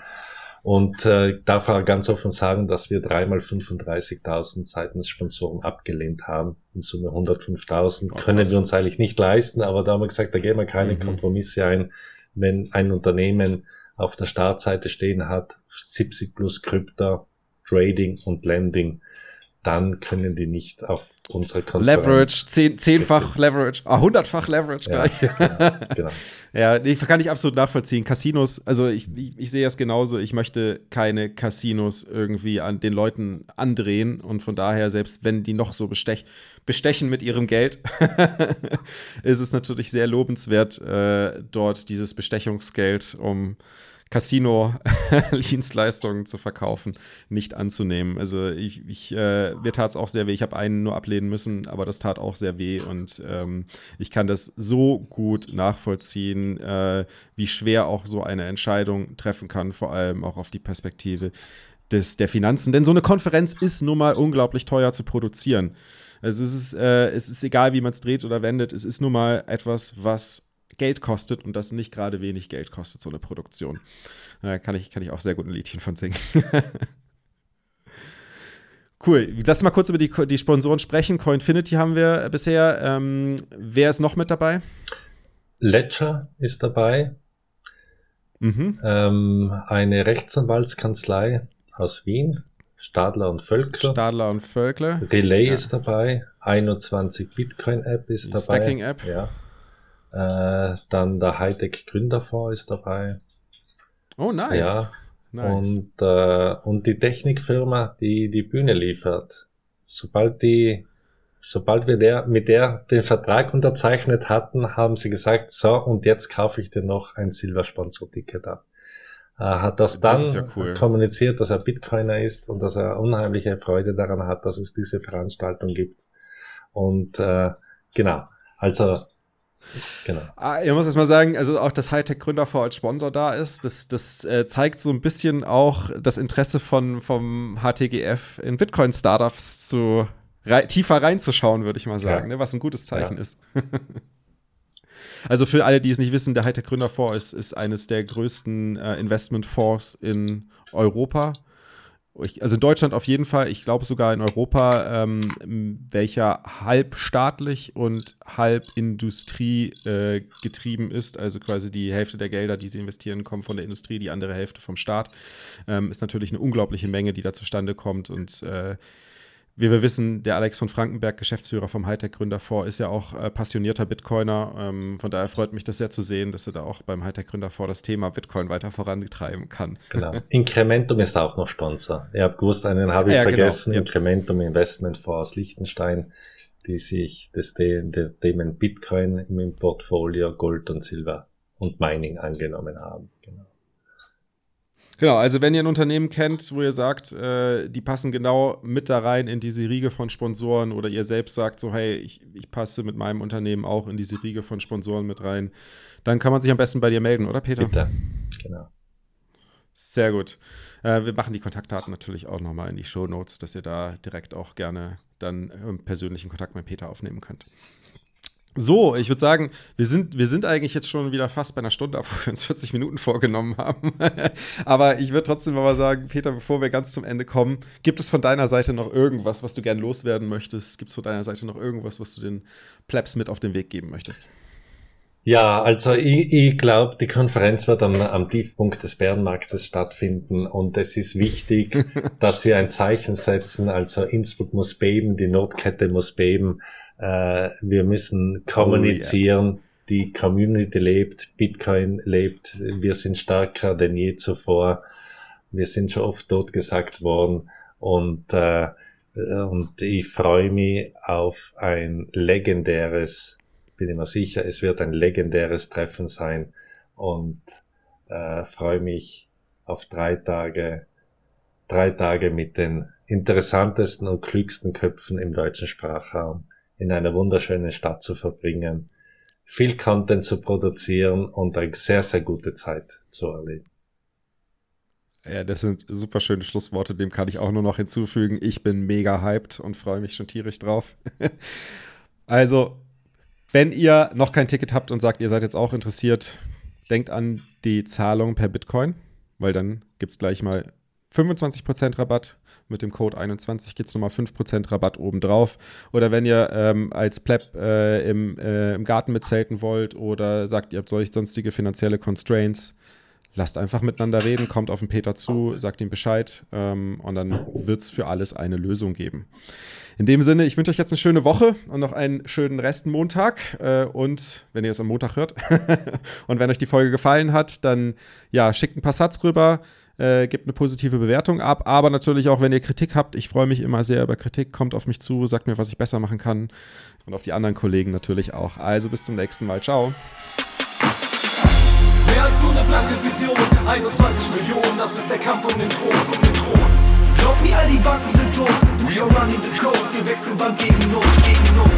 [SPEAKER 2] Und äh, darf auch ganz offen sagen, dass wir dreimal 35.000 seitens Sponsoren abgelehnt haben. In Summe 105.000 können wir uns eigentlich nicht leisten, aber da haben wir gesagt, da gehen wir keine mhm. Kompromisse ein. Wenn ein Unternehmen auf der Startseite stehen hat, 70 plus Krypto, Trading und Lending, dann können die nicht auf unsere
[SPEAKER 1] Konferenz. Leverage, zehn, zehnfach Leverage, ah, hundertfach Leverage ja, gleich. Genau, genau. ja, nee, kann ich absolut nachvollziehen. Casinos, also ich, ich, ich sehe es genauso. Ich möchte keine Casinos irgendwie an den Leuten andrehen und von daher, selbst wenn die noch so bestech, bestechen mit ihrem Geld, ist es natürlich sehr lobenswert, äh, dort dieses Bestechungsgeld um Casino-Dienstleistungen zu verkaufen, nicht anzunehmen. Also ich, ich äh, mir tat es auch sehr weh. Ich habe einen nur ablehnen müssen, aber das tat auch sehr weh und ähm, ich kann das so gut nachvollziehen, äh, wie schwer auch so eine Entscheidung treffen kann, vor allem auch auf die Perspektive des, der Finanzen. Denn so eine Konferenz ist nun mal unglaublich teuer zu produzieren. Also es ist, äh, es ist egal, wie man es dreht oder wendet, es ist nun mal etwas, was Geld kostet und das nicht gerade wenig Geld kostet, so eine Produktion. Da kann ich, kann ich auch sehr gut ein Liedchen von singen. cool. Lass mal kurz über die, die Sponsoren sprechen. Coinfinity haben wir bisher. Ähm, wer ist noch mit dabei?
[SPEAKER 2] Ledger ist dabei. Mhm. Ähm, eine Rechtsanwaltskanzlei aus Wien. Stadler und Völkler.
[SPEAKER 1] Stadler und Völkler.
[SPEAKER 2] Relay ja. ist dabei. 21 Bitcoin App ist die dabei.
[SPEAKER 1] Stacking App.
[SPEAKER 2] Ja. Äh, dann der Hightech Gründerfonds ist dabei.
[SPEAKER 1] Oh, nice.
[SPEAKER 2] Ja, Nice. Und, äh, und die Technikfirma, die die Bühne liefert, sobald die, sobald wir der, mit der den Vertrag unterzeichnet hatten, haben sie gesagt, so, und jetzt kaufe ich dir noch ein Silbersponsor-Ticket ab. Äh, hat das dann das ja cool. kommuniziert, dass er Bitcoiner ist und dass er unheimliche Freude daran hat, dass es diese Veranstaltung gibt. Und äh, genau, also
[SPEAKER 1] Genau. Ah, ich muss jetzt mal sagen, also auch das Hightech-Gründerfonds als Sponsor da ist, das, das äh, zeigt so ein bisschen auch das Interesse von, vom HTGF in Bitcoin-Startups zu rei tiefer reinzuschauen, würde ich mal sagen, ja. ne? was ein gutes Zeichen ja. ist. also für alle, die es nicht wissen, der Hightech-Gründerfonds ist, ist eines der größten äh, Investmentfonds in Europa ich, also in Deutschland auf jeden Fall, ich glaube sogar in Europa, ähm, welcher halb staatlich und halb Industrie äh, getrieben ist. Also quasi die Hälfte der Gelder, die sie investieren, kommen von der Industrie, die andere Hälfte vom Staat. Ähm, ist natürlich eine unglaubliche Menge, die da zustande kommt und äh, wie wir wissen, der Alex von Frankenberg, Geschäftsführer vom Hightech-Gründerfonds, ist ja auch äh, passionierter Bitcoiner. Ähm, von daher freut mich das sehr zu sehen, dass er da auch beim Hightech-Gründerfonds das Thema Bitcoin weiter vorantreiben kann.
[SPEAKER 2] Genau. Incrementum ist auch noch Sponsor. Ihr habt gewusst, einen habe ich ja, genau. vergessen. Genau. Incrementum Investmentfonds aus Liechtenstein, die sich des Themen Bitcoin im Portfolio Gold und Silber und Mining angenommen haben. Genau.
[SPEAKER 1] Genau, also wenn ihr ein Unternehmen kennt, wo ihr sagt, äh, die passen genau mit da rein in diese Riege von Sponsoren oder ihr selbst sagt so, hey, ich, ich passe mit meinem Unternehmen auch in diese Riege von Sponsoren mit rein, dann kann man sich am besten bei dir melden, oder Peter? Bitte, genau. Sehr gut. Äh, wir machen die Kontaktdaten natürlich auch nochmal in die Show Notes, dass ihr da direkt auch gerne dann äh, persönlichen Kontakt mit Peter aufnehmen könnt. So, ich würde sagen, wir sind, wir sind eigentlich jetzt schon wieder fast bei einer Stunde, obwohl wir uns 40 Minuten vorgenommen haben. Aber ich würde trotzdem mal sagen, Peter, bevor wir ganz zum Ende kommen, gibt es von deiner Seite noch irgendwas, was du gern loswerden möchtest? Gibt es von deiner Seite noch irgendwas, was du den Plebs mit auf den Weg geben möchtest?
[SPEAKER 2] Ja, also ich, ich glaube, die Konferenz wird am, am Tiefpunkt des Bärenmarktes stattfinden und es ist wichtig, dass wir ein Zeichen setzen. Also Innsbruck muss beben, die Nordkette muss beben äh, wir müssen kommunizieren. Oh, yeah. Die Community lebt, Bitcoin lebt. Wir sind stärker denn je zuvor. Wir sind schon oft dort gesagt worden und äh, und ich freue mich auf ein legendäres, bin ich mir sicher, es wird ein legendäres Treffen sein und äh, freue mich auf drei Tage, drei Tage mit den interessantesten und klügsten Köpfen im deutschen Sprachraum in einer wunderschönen Stadt zu verbringen, viel Content zu produzieren und eine sehr, sehr gute Zeit zu erleben.
[SPEAKER 1] Ja, das sind super schöne Schlussworte, dem kann ich auch nur noch hinzufügen. Ich bin mega hyped und freue mich schon tierisch drauf. also, wenn ihr noch kein Ticket habt und sagt, ihr seid jetzt auch interessiert, denkt an die Zahlung per Bitcoin, weil dann gibt es gleich mal 25% Rabatt mit dem Code 21 gibt es nochmal 5% Rabatt obendrauf. Oder wenn ihr ähm, als Pleb äh, im, äh, im Garten mitzelten wollt oder sagt, ihr habt solch sonstige finanzielle Constraints, lasst einfach miteinander reden, kommt auf den Peter zu, sagt ihm Bescheid ähm, und dann wird es für alles eine Lösung geben. In dem Sinne, ich wünsche euch jetzt eine schöne Woche und noch einen schönen Restmontag. Äh, und wenn ihr es am Montag hört und wenn euch die Folge gefallen hat, dann ja, schickt ein paar Satz rüber äh, gebt eine positive Bewertung ab. Aber natürlich auch, wenn ihr Kritik habt, ich freue mich immer sehr über Kritik. Kommt auf mich zu, sagt mir, was ich besser machen kann. Und auf die anderen Kollegen natürlich auch. Also bis zum nächsten Mal. Ciao. Mehr als nur eine blanke Vision, 21 Millionen, das ist der Kampf um den Thron, um den Thron. Glaub mir, all die Banken sind tot. We are running the code, wir wechseln Bank gegen Not, gegen Not.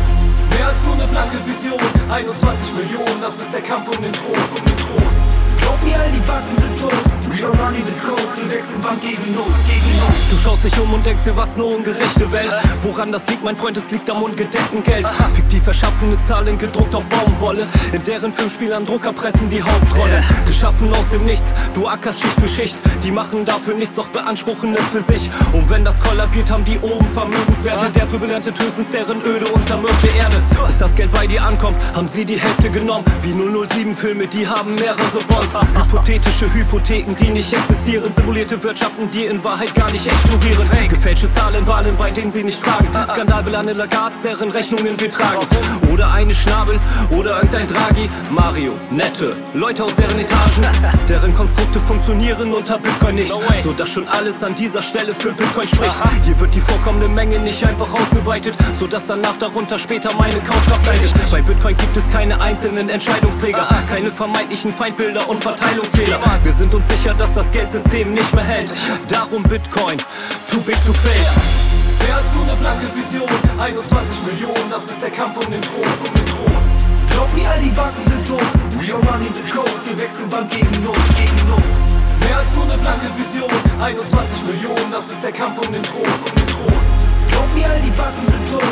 [SPEAKER 1] Mehr als nur eine blanke Vision, 21 Millionen, das ist der Kampf um den Thron, um den Thron. Glaub mir, all die Backen sind tot. We running the code. Wir wechseln gegen Not, gegen Not. Du schaust dich um und denkst dir, was eine ungerechte Welt. Woran das liegt, mein Freund, es liegt am ungedeckten Geld. Fiktiv erschaffene Zahlen gedruckt auf Baumwolle. In deren Filmspielern Drucker pressen die Hauptrolle. Geschaffen aus dem Nichts, du ackerst Schicht für Schicht. Die machen dafür nichts, doch beanspruchen es für sich. Und wenn das kollabiert, haben die oben Vermögenswerte. Der erntet höchstens deren öde und zermürbte Erde. Bis das Geld bei dir ankommt, haben sie die Hälfte genommen. Wie 007 Filme, die haben mehrere Bonds.
[SPEAKER 3] Hypothetische Hypotheken, die nicht existieren. Simulierte Wirtschaften, die in Wahrheit gar nicht explodieren. Gefälschte Zahlen, Wahlen, bei denen sie nicht fragen. Skandalbelange Lagards, deren Rechnungen wir tragen. Oder eine Schnabel, oder irgendein Draghi. Mario, nette Leute aus deren Etagen, deren Konstrukte funktionieren unter Bitcoin nicht. So dass schon alles an dieser Stelle für Bitcoin spricht. Hier wird die vorkommende Menge nicht einfach ausgeweitet, so dass danach darunter später meine Kaufkraft leidet. Bei Bitcoin gibt es keine einzelnen Entscheidungsträger, keine vermeintlichen Feindbilder und Verteilungsfehler. Wir sind uns sicher, dass das Geldsystem nicht mehr hält. Darum Bitcoin, too big to fail. Mehr als nur eine blanke Vision, 21 Millionen, das ist der Kampf um den Thron, um den Thron.
[SPEAKER 4] Glaub mir, all die Banken sind tot. We are running the code. Wir wechseln Bank gegen Not, gegen Not.
[SPEAKER 3] Mehr als nur eine blanke Vision, 21 Millionen, das ist der Kampf um den Thron, um den Thron.
[SPEAKER 4] Glaub mir, all die Banken sind tot.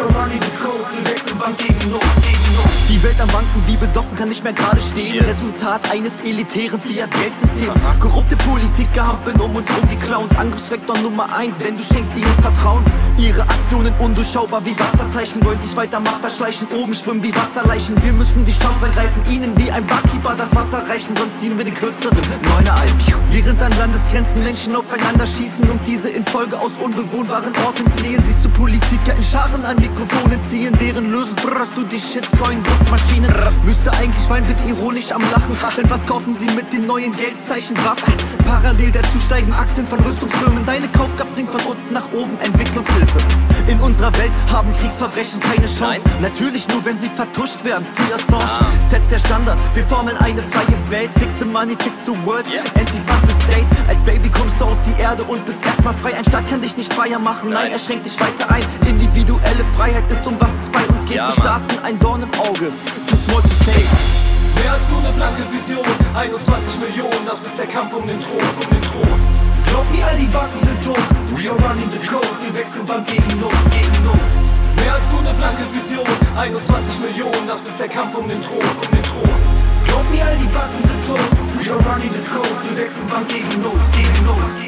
[SPEAKER 4] We are running the code. Wir wechseln Bank gegen Not, gegen Not.
[SPEAKER 5] Die Welt am Banken wie besoffen kann nicht mehr gerade stehen. Resultat eines elitären Fiat-Geldsystems. Korrupte Politiker hampeln um uns rum wie Clowns. Angriffsvektor Nummer eins, denn du schenkst ihnen Vertrauen. Ihre Aktionen undurchschaubar wie Wasserzeichen. Wollen sich weiter Macht erschleichen, oben schwimmen wie Wasserleichen. Wir müssen die Chance ergreifen, ihnen wie ein Barkeeper das Wasser reichen. Sonst ziehen wir den kürzeren, neuner Eis. Während an Landesgrenzen Menschen aufeinander schießen und diese in Folge aus unbewohnbaren Orten fliehen, siehst du Politiker in Scharen an Mikrofonen ziehen, deren Lösen brrrst du die Shitcoin-Druckmaschinen. Müsste eigentlich weinen, bin ironisch am Lachen. Denn was kaufen sie mit den neuen Geldzeichen Waffen? Parallel dazu steigen Aktien von Rüstungsfirmen. Deine Kaufkraft sinkt von unten nach oben, Entwicklungshilfe. In unserer Welt haben Kriegsverbrechen keine Chance. Natürlich nur, wenn sie vertuscht werden. Free Assange setzt der Standard. Wir formen eine freie Welt. Fix the money, fix the world. Anti-fuck the state. Als Baby kommst du auf die Erde und bist erstmal frei. Ein Staat kann dich nicht freier machen. Nein, er schränkt dich weiter ein. Individuelle Freiheit ist um was es bei uns geht. Wir starten ein Dorn im Auge. Too small to save.
[SPEAKER 3] Mehr als nur eine blanke Vision, 21 Millionen, das ist der Kampf um den Thron, um den Thron.
[SPEAKER 4] Glaub mir, all die Banken sind tot. We are running the code. Wir wechseln Bank gegen Not, gegen Not.
[SPEAKER 3] Mehr als nur eine blanke Vision, 21 Millionen, das ist der Kampf um den Thron, um den Thron.
[SPEAKER 4] Glaub mir, all die Banken sind tot. We are running the code. Wir wechseln Bank gegen Not, gegen Not.